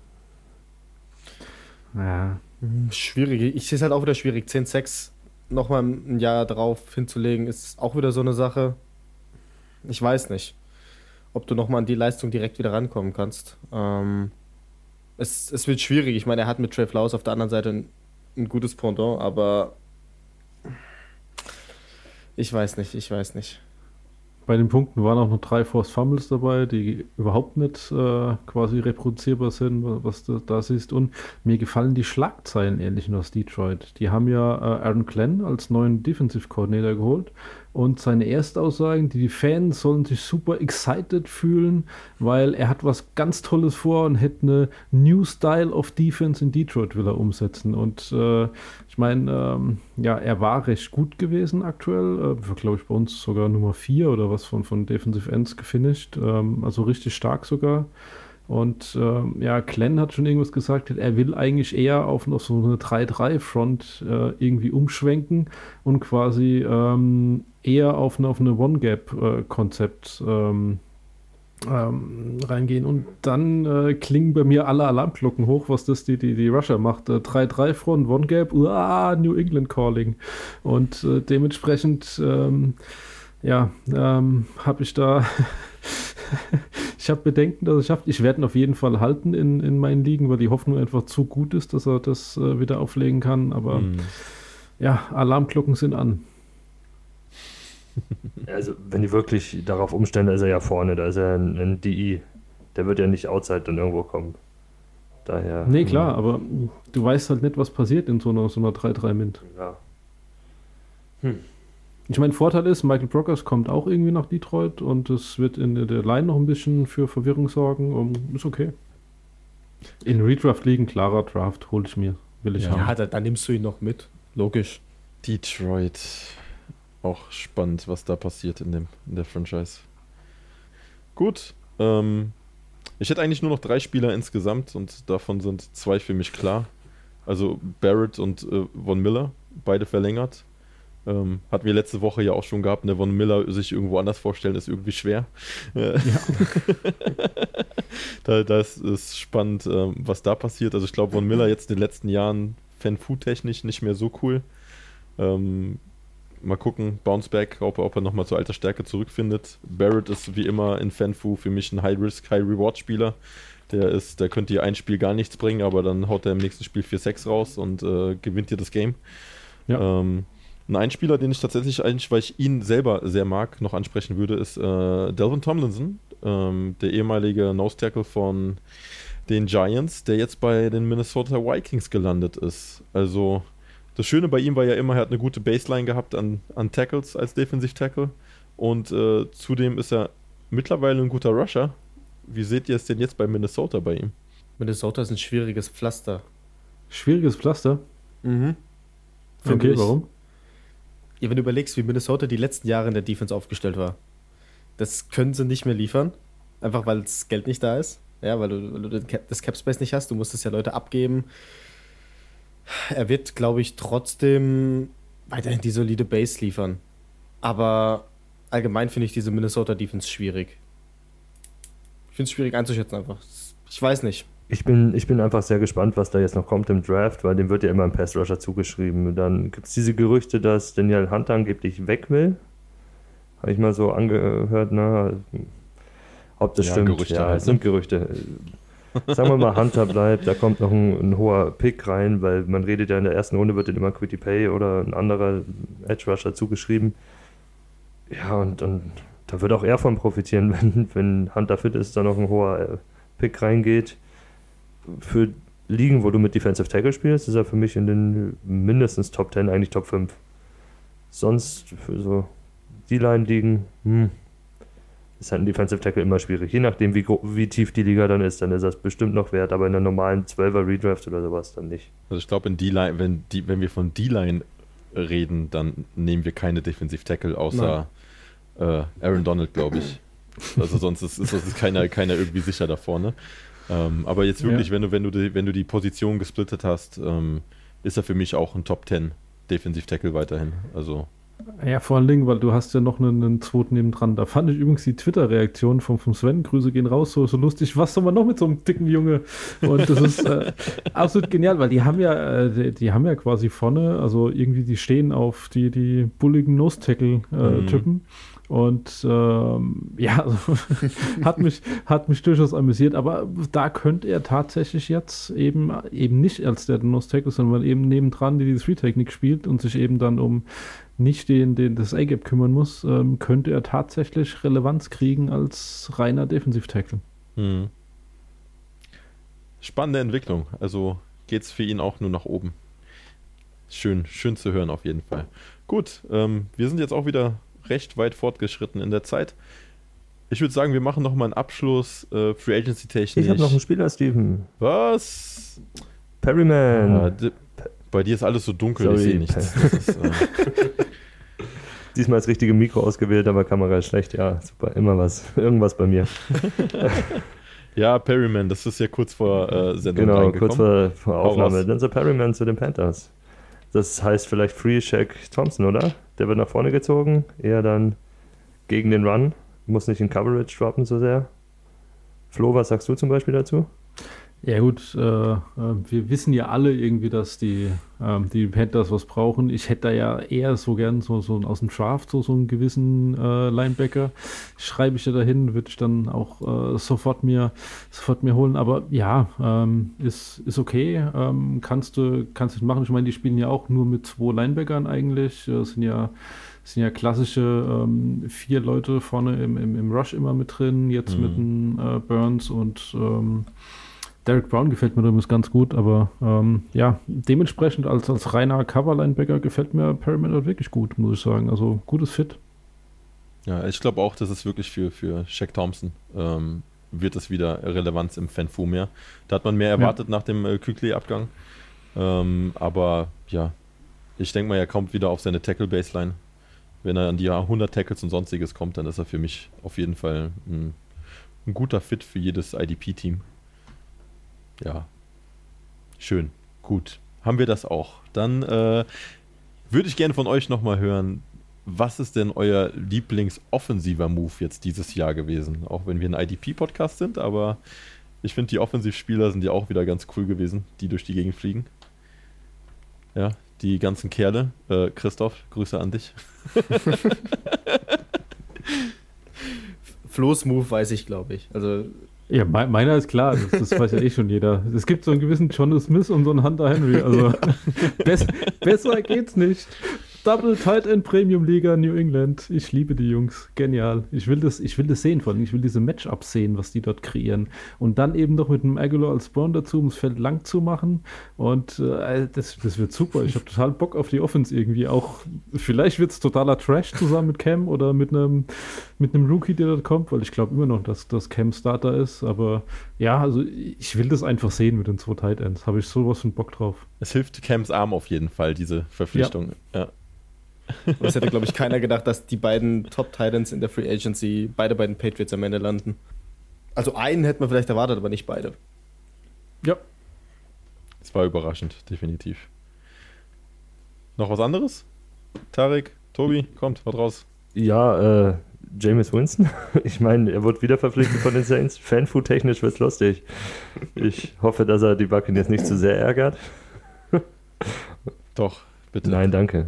Ja. Mhm, schwierig. Ich sehe es halt auch wieder schwierig. 10-6 nochmal ein Jahr drauf hinzulegen, ist auch wieder so eine Sache. Ich weiß nicht, ob du nochmal an die Leistung direkt wieder rankommen kannst. Ähm, es, es wird schwierig. Ich meine, er hat mit Trey Flowers auf der anderen Seite ein, ein gutes Pendant, aber ich weiß nicht, ich weiß nicht bei den Punkten waren auch noch drei Force Fumbles dabei, die überhaupt nicht äh, quasi reproduzierbar sind, was du da siehst. Und mir gefallen die Schlagzeilen ähnlich aus Detroit. Die haben ja äh, Aaron Glenn als neuen Defensive Coordinator geholt und seine Erstaussagen, die, die Fans sollen sich super excited fühlen, weil er hat was ganz Tolles vor und hätte eine New Style of Defense in Detroit will er umsetzen. Und äh, meine, ähm, ja, er war recht gut gewesen aktuell. Äh, glaube ich bei uns sogar Nummer 4 oder was von, von Defensive Ends gefinisht. Ähm, also richtig stark sogar. Und äh, ja, Glenn hat schon irgendwas gesagt, er will eigentlich eher auf, auf so eine 3-3-Front äh, irgendwie umschwenken und quasi ähm, eher auf eine, auf eine One-Gap-Konzept ähm, ähm, reingehen. Und dann äh, klingen bei mir alle Alarmglocken hoch, was das die, die, die Russia macht. 3-3-Front, äh, One-Gap, uah, New England Calling. Und äh, dementsprechend, ähm, ja, ähm, habe ich da ich habe Bedenken, dass er schafft. Ich werde ihn auf jeden Fall halten in, in meinen Ligen, weil die Hoffnung einfach zu gut ist, dass er das äh, wieder auflegen kann. Aber mm. ja, Alarmglocken sind an. Also, wenn die wirklich darauf umstellen, da ist er ja vorne, da ist er ein, ein DI. Der wird ja nicht outside dann irgendwo kommen. Daher. Nee, klar, aber du weißt halt nicht, was passiert in so einer, so einer 3-3-Mint. Ja. Hm. Ich meine, Vorteil ist, Michael Brockers kommt auch irgendwie nach Detroit und es wird in der Line noch ein bisschen für Verwirrung sorgen. Um, ist okay. In Redraft liegen, klarer Draft, hole ich mir. Will ich ja, haben. Ja, dann, dann nimmst du ihn noch mit. Logisch. Detroit. Auch spannend, was da passiert in, dem, in der Franchise. Gut. Ähm, ich hätte eigentlich nur noch drei Spieler insgesamt und davon sind zwei für mich klar. Also Barrett und äh, Von Miller, beide verlängert. Ähm, hatten wir letzte Woche ja auch schon gehabt, ne, Von Miller sich irgendwo anders vorstellen, ist irgendwie schwer. Ja. da, das ist spannend, ähm, was da passiert. Also ich glaube, Von Miller jetzt in den letzten Jahren Fan-Food-technisch nicht mehr so cool. Ähm, mal gucken, Bounceback, ob, ob er nochmal zur alter Stärke zurückfindet. Barrett ist wie immer in Fanfu für mich ein High-Risk, High-Reward-Spieler. Der ist, der könnte dir ein Spiel gar nichts bringen, aber dann haut er im nächsten Spiel 4-6 raus und äh, gewinnt dir das Game. Ja. Ähm, ein Einspieler, den ich tatsächlich eigentlich, weil ich ihn selber sehr mag, noch ansprechen würde, ist äh, Delvin Tomlinson, ähm, der ehemalige Nose Tackle von den Giants, der jetzt bei den Minnesota Vikings gelandet ist. Also das Schöne bei ihm war ja immer, er hat eine gute Baseline gehabt an, an Tackles als Defensiv-Tackle und äh, zudem ist er mittlerweile ein guter Rusher. Wie seht ihr es denn jetzt bei Minnesota bei ihm? Minnesota ist ein schwieriges Pflaster. Schwieriges Pflaster? Mhm. okay, warum? Ja, wenn du überlegst, wie Minnesota die letzten Jahre in der Defense aufgestellt war, das können sie nicht mehr liefern. Einfach weil das Geld nicht da ist. Ja, weil du, weil du das Cap Space nicht hast. Du musst es ja Leute abgeben. Er wird, glaube ich, trotzdem weiterhin die solide Base liefern. Aber allgemein finde ich diese Minnesota Defense schwierig. Ich finde es schwierig einzuschätzen einfach. Ich weiß nicht. Ich bin, ich bin einfach sehr gespannt, was da jetzt noch kommt im Draft, weil dem wird ja immer ein Pass Rusher zugeschrieben. Dann gibt es diese Gerüchte, dass Daniel Hunter angeblich weg will. Habe ich mal so angehört, ne? Ob das Ja, stimmt, Gerüchte ja, halt, es sind Gerüchte. Sagen wir mal, Hunter bleibt, da kommt noch ein, ein hoher Pick rein, weil man redet ja in der ersten Runde wird dann immer Quitty Pay oder ein anderer Edge Rusher zugeschrieben. Ja, und, und da wird auch er von profitieren, wenn, wenn Hunter fit ist, da noch ein hoher äh, Pick reingeht. Für Ligen, wo du mit Defensive Tackle spielst, ist er für mich in den mindestens Top 10, eigentlich Top 5. Sonst für so D-Line-Ligen, hm, ist halt ein Defensive Tackle immer schwierig. Je nachdem, wie, wie tief die Liga dann ist, dann ist das bestimmt noch wert, aber in einer normalen 12er Redraft oder sowas dann nicht. Also ich glaube, in D-Line, wenn, die, wenn wir von D-Line reden, dann nehmen wir keine Defensive Tackle außer äh, Aaron Donald, glaube ich. Also sonst ist, ist, ist keiner, keiner irgendwie sicher da vorne. Ähm, aber jetzt wirklich, Ja. wenn du, wenn du die, wenn du die Position gesplittet hast, ähm, ist er für mich auch ein Top 10 Defensive Tackle weiterhin. Also Ja, vor allen Dingen, weil du hast ja noch einen, einen zweiten nebendran. Da fand ich übrigens die Twitter-Reaktion vom, vom Sven, Grüße gehen raus, so, so lustig. Was soll man noch mit so einem dicken Junge? Und das ist äh, absolut genial, weil die haben ja, äh, die, die haben ja quasi vorne, also irgendwie, die stehen auf die, die bulligen Nose-Tackle-Typen. Und ähm, ja, also, hat, mich, hat mich durchaus amüsiert, aber da könnte er tatsächlich jetzt eben, eben nicht als der Nose-Tackle, sondern eben nebendran, die die Three-Technik spielt und sich eben dann um nicht den, den das A-Gap kümmern muss, ähm, könnte er tatsächlich Relevanz kriegen als reiner Defensiv-Tackle. hm. spannende Entwicklung. Also geht es für ihn auch nur nach oben. Schön, schön zu hören auf jeden Fall. Gut, ähm, wir sind jetzt auch wieder recht weit fortgeschritten in der Zeit. Ich würde sagen, wir machen noch mal einen Abschluss äh, Free Agency technisch. Ich habe noch einen Spieler, Steven. Was? Perryman. D- bei dir ist alles so dunkel, ich Sorry. sehe nichts. Ist, äh, Diesmal das richtige Mikro ausgewählt, aber Kamera ist schlecht. Ja, super, immer was. Irgendwas bei mir. ja, Perryman, das ist ja kurz vor äh, Sendung Genau, kurz vor, vor Aufnahme. Dann so Perryman zu den Panthers. Das heißt vielleicht Free Shaq Thompson, oder? Der wird nach vorne gezogen, eher dann gegen den Run. Muss nicht in Coverage droppen so sehr. Flo, was sagst du zum Beispiel dazu? Ja gut, äh, äh, wir wissen ja alle irgendwie, dass die, ähm, die Panthers was brauchen. Ich hätte da ja eher so gern so, so aus dem Draft so, so einen gewissen äh, Linebacker. Schreibe ich ja dahin, würde ich dann auch äh, sofort, mir, sofort mir holen. Aber ja, ähm, ist, ist okay. Ähm, kannst, du, kannst du machen. Ich meine, die spielen ja auch nur mit zwei Linebackern eigentlich. Das sind ja sind ja klassische ähm, vier Leute vorne im, im, im Rush immer mit drin, jetzt Mhm. mit äh, Burns und ähm, Derek Brown gefällt mir übrigens ganz gut, aber ähm, ja, dementsprechend als, als reiner Cover-Linebacker gefällt mir Perryman wirklich gut, muss ich sagen. Also gutes Fit. Ja, ich glaube auch, dass es wirklich für, für Shaq Thompson ähm, wird es wieder Relevanz im Fanfu mehr. Da hat man mehr erwartet nach dem äh, Kükli-Abgang. Ähm, aber ja, ich denke mal, er kommt wieder auf seine Tackle-Baseline. Wenn er an die 100 Tackles und sonstiges kommt, dann ist er für mich auf jeden Fall ein, ein guter Fit für jedes IDP-Team. Ja, schön, gut. Haben wir das auch. Dann äh, würde ich gerne von euch nochmal hören, was ist denn euer Lieblingsoffensiver Move jetzt dieses Jahr gewesen? Auch wenn wir ein IDP-Podcast sind, aber ich finde, die Offensivspieler sind ja auch wieder ganz cool gewesen, die durch die Gegend fliegen. Ja, die ganzen Kerle. Äh, Christoph, Grüße an dich. Flo's Move weiß ich, glaube ich. Also Ja, me meiner ist klar, das, das weiß ja eh schon jeder. Es gibt so einen gewissen John Smith und so einen Hunter Henry. Also bess besser geht's nicht. Double Tight End Premium Liga New England. Ich liebe die Jungs. Genial. Ich will das, ich will das sehen von Ich will diese Matchups sehen, was die dort kreieren. Und dann eben noch mit einem Aguilar als Spawn dazu, um das Feld lang zu machen. Und äh, das, das wird super. Ich habe total Bock auf die Offense irgendwie. Auch vielleicht wird es totaler Trash zusammen mit Cam oder mit einem mit einem Rookie, der dort kommt, weil ich glaube immer noch, dass das Cam Starter ist. Aber ja, also ich will das einfach sehen mit den zwei Tight Ends. Habe ich sowas von Bock drauf. Es hilft Cams Arm auf jeden Fall, diese Verpflichtung. Ja. Und es hätte, glaube ich, keiner gedacht, dass die beiden Top-Titans in der Free Agency beide bei den Patriots am Ende landen. Also einen hätte man vielleicht erwartet, aber nicht beide. Ja. Es war überraschend, definitiv. Noch was anderes? Tarek, Tobi, kommt, haut raus. Ja, äh, Jameis Winston. Ich meine, er wird wieder verpflichtet von den Saints. Fanfood-technisch wird es lustig. Ich hoffe, dass er die Buccaneers nicht zu sehr ärgert. Doch, bitte. Nein, danke.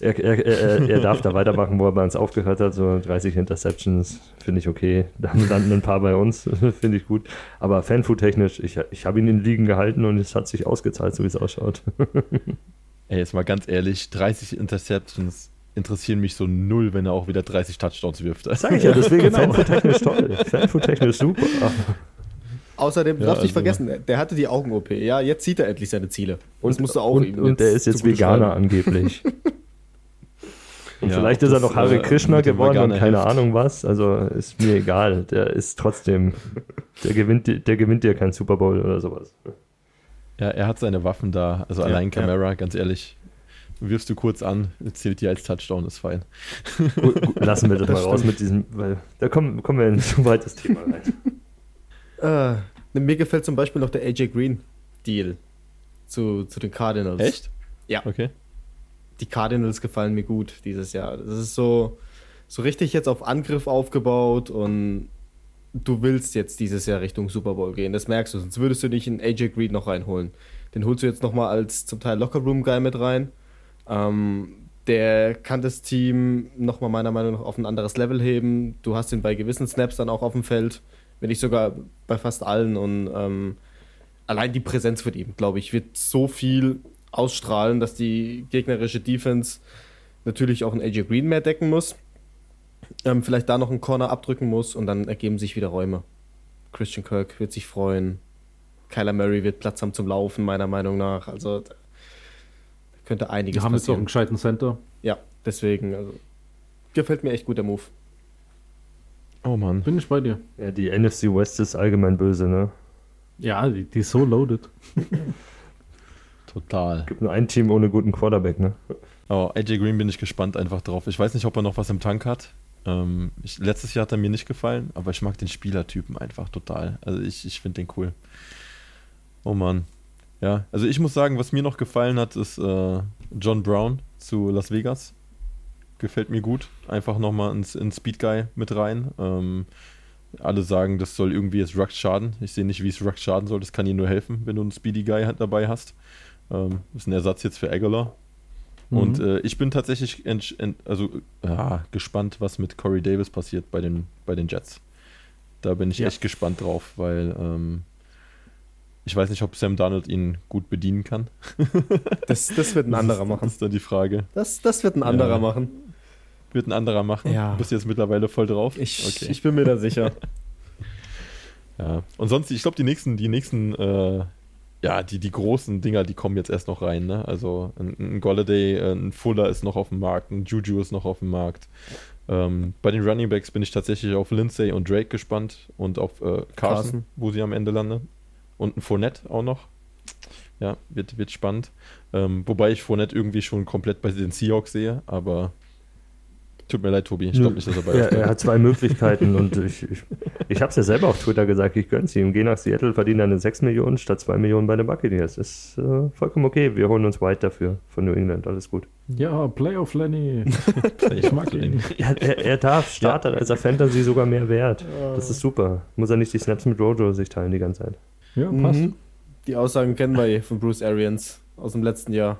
Er, er, er, er darf da weitermachen, wo er bei uns aufgehört hat. So 30 Interceptions finde ich okay. Dann landen ein paar bei uns, finde ich gut. Aber Fanfood-technisch, ich, ich habe ihn in Ligen gehalten und es hat sich ausgezahlt, so wie es ausschaut. Ey, jetzt mal ganz ehrlich, 30 Interceptions interessieren mich so null, wenn er auch wieder 30 Touchdowns wirft. Sag ich ja, deswegen genau. Fanfood-technisch toll. Fanfood-technisch super. Außerdem, du Ja, darfst nicht also- vergessen, der hatte die Augen-OP. Ja, jetzt sieht er endlich seine Ziele. Und, das musst du auch und, ihm und der ist jetzt Veganer angeblich. Und Ja, vielleicht ist er noch Hare äh, Krishna dem geworden und keine hilft. Ahnung was. Also ist mir egal. Der ist trotzdem, der gewinnt, der gewinnt dir keinen Super Bowl oder sowas. Ja, er hat seine Waffen da. Also Ja, allein ja. Camara, ganz ehrlich. Wirfst du kurz an, zählt dir als Touchdown, ist fein. Gut, gut, lassen wir das, Das mal raus stimmt. mit diesem, weil da kommen, kommen wir in ein zu weites Thema rein. Äh, mir gefällt zum Beispiel noch der AJ Green Deal zu, zu den Cardinals. Echt? Ja. Okay. Die Cardinals gefallen mir gut dieses Jahr. Das ist so, so richtig jetzt auf Angriff aufgebaut und du willst jetzt dieses Jahr Richtung Super Bowl gehen. Das merkst du. Sonst würdest du nicht einen AJ Green noch reinholen. Den holst du jetzt nochmal als zum Teil Locker-Room-Guy mit rein. Ähm, der kann das Team nochmal meiner Meinung nach auf ein anderes Level heben. Du hast ihn bei gewissen Snaps dann auch auf dem Feld, wenn nicht sogar bei fast allen. Und ähm, allein die Präsenz von ihm, glaube ich, wird so viel ausstrahlen, dass die gegnerische Defense natürlich auch einen AJ Green mehr decken muss. Ähm, vielleicht da noch einen Corner abdrücken muss und dann ergeben sich wieder Räume. Christian Kirk wird sich freuen. Kyler Murray wird Platz haben zum Laufen, meiner Meinung nach. Also da könnte einiges Wir haben jetzt auch einen gescheiten Center. Ja, deswegen, also, gefällt mir echt gut der Move. Oh Mann. Bin ich bei dir. Ja, die NFC West ist allgemein böse, ne? Ja, die, die ist so loaded. Total. Gibt nur ein Team ohne guten Quarterback, ne? Oh, AJ Green bin ich gespannt einfach drauf. Ich weiß nicht, ob er noch was im Tank hat. Ähm, ich, letztes Jahr hat er mir nicht gefallen, aber ich mag den Spielertypen einfach total. Also ich, ich finde den cool. Oh Mann. Ja, also ich muss sagen, was mir noch gefallen hat, ist äh, John Brown zu Las Vegas. Gefällt mir gut. Einfach nochmal ins, ins Speed Guy mit rein. Ähm, alle sagen, das soll irgendwie jetzt Rux schaden. Ich sehe nicht, wie es Rux schaden soll. Das kann ihm nur helfen, wenn du einen Speedy Guy halt dabei hast. Ähm, ist ein Ersatz jetzt für Aguilar. Und Mhm. äh, ich bin tatsächlich also, ja, gespannt, was mit Corey Davis passiert bei den, bei den Jets. Da bin ich Ja. echt gespannt drauf, weil ähm, ich weiß nicht, ob Sam Darnold ihn gut bedienen kann. Das, das wird ein Das anderer ist, machen. Das ist dann die Frage. Das, das wird ein anderer Ja. machen. Wird ein anderer machen? Ja. Bist du jetzt mittlerweile voll drauf? Ich, ich bin mir da sicher. Ja. Und sonst, ich glaube, die nächsten, die nächsten, äh, ja, die, die großen Dinger, die kommen jetzt erst noch rein, ne? Also ein, ein Golladay, äh, ein Fuller ist noch auf dem Markt, ein Juju ist noch auf dem Markt. Ähm, bei den Running Backs bin ich tatsächlich auf Lindsay und Drake gespannt und auf äh, Carson, Carson. wo sie am Ende landen. Und ein Fournette auch noch. Ja, wird, wird spannend. Ähm, wobei ich Fournette irgendwie schon komplett bei den Seahawks sehe, aber tut mir leid, Tobi. Ich glaube nicht, dass er bei euch er hat zwei Möglichkeiten und ich, ich, ich habe es ja selber auf Twitter gesagt, ich gönn's ihm. Geh nach Seattle, verdiene eine 6 Millionen statt 2 Millionen bei den Buccaneers. Ist äh, vollkommen okay. Wir holen uns White dafür von New England. Alles gut. Ja, Playoff Lenny. ich mag ihn. Er, er, er darf Starter, als er Fantasy sogar mehr wert. Das ist super. Muss er nicht die Snaps mit Rojo sich teilen die ganze Zeit. Ja, passt. Mhm. Die Aussagen kennen wir eh von Bruce Arians aus dem letzten Jahr.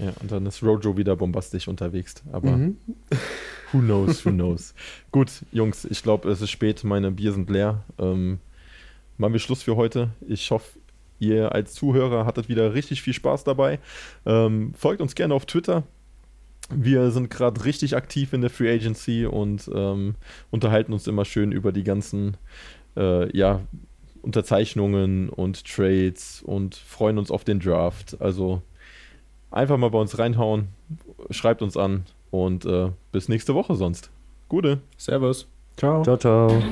Ja, und dann ist Rojo wieder bombastisch unterwegs. Aber Mhm. who knows, who knows. Gut, Jungs, ich glaube, es ist spät, meine Bier sind leer. Ähm, machen wir Schluss für heute. Ich hoffe, ihr als Zuhörer hattet wieder richtig viel Spaß dabei. Ähm, folgt uns gerne auf Twitter. Wir sind gerade richtig aktiv in der Free Agency und ähm, unterhalten uns immer schön über die ganzen äh, ja, Unterzeichnungen und Trades und freuen uns auf den Draft. Also einfach mal bei uns reinhauen, schreibt uns an und äh, bis nächste Woche sonst. Gute. Servus. Ciao. Ciao, ciao.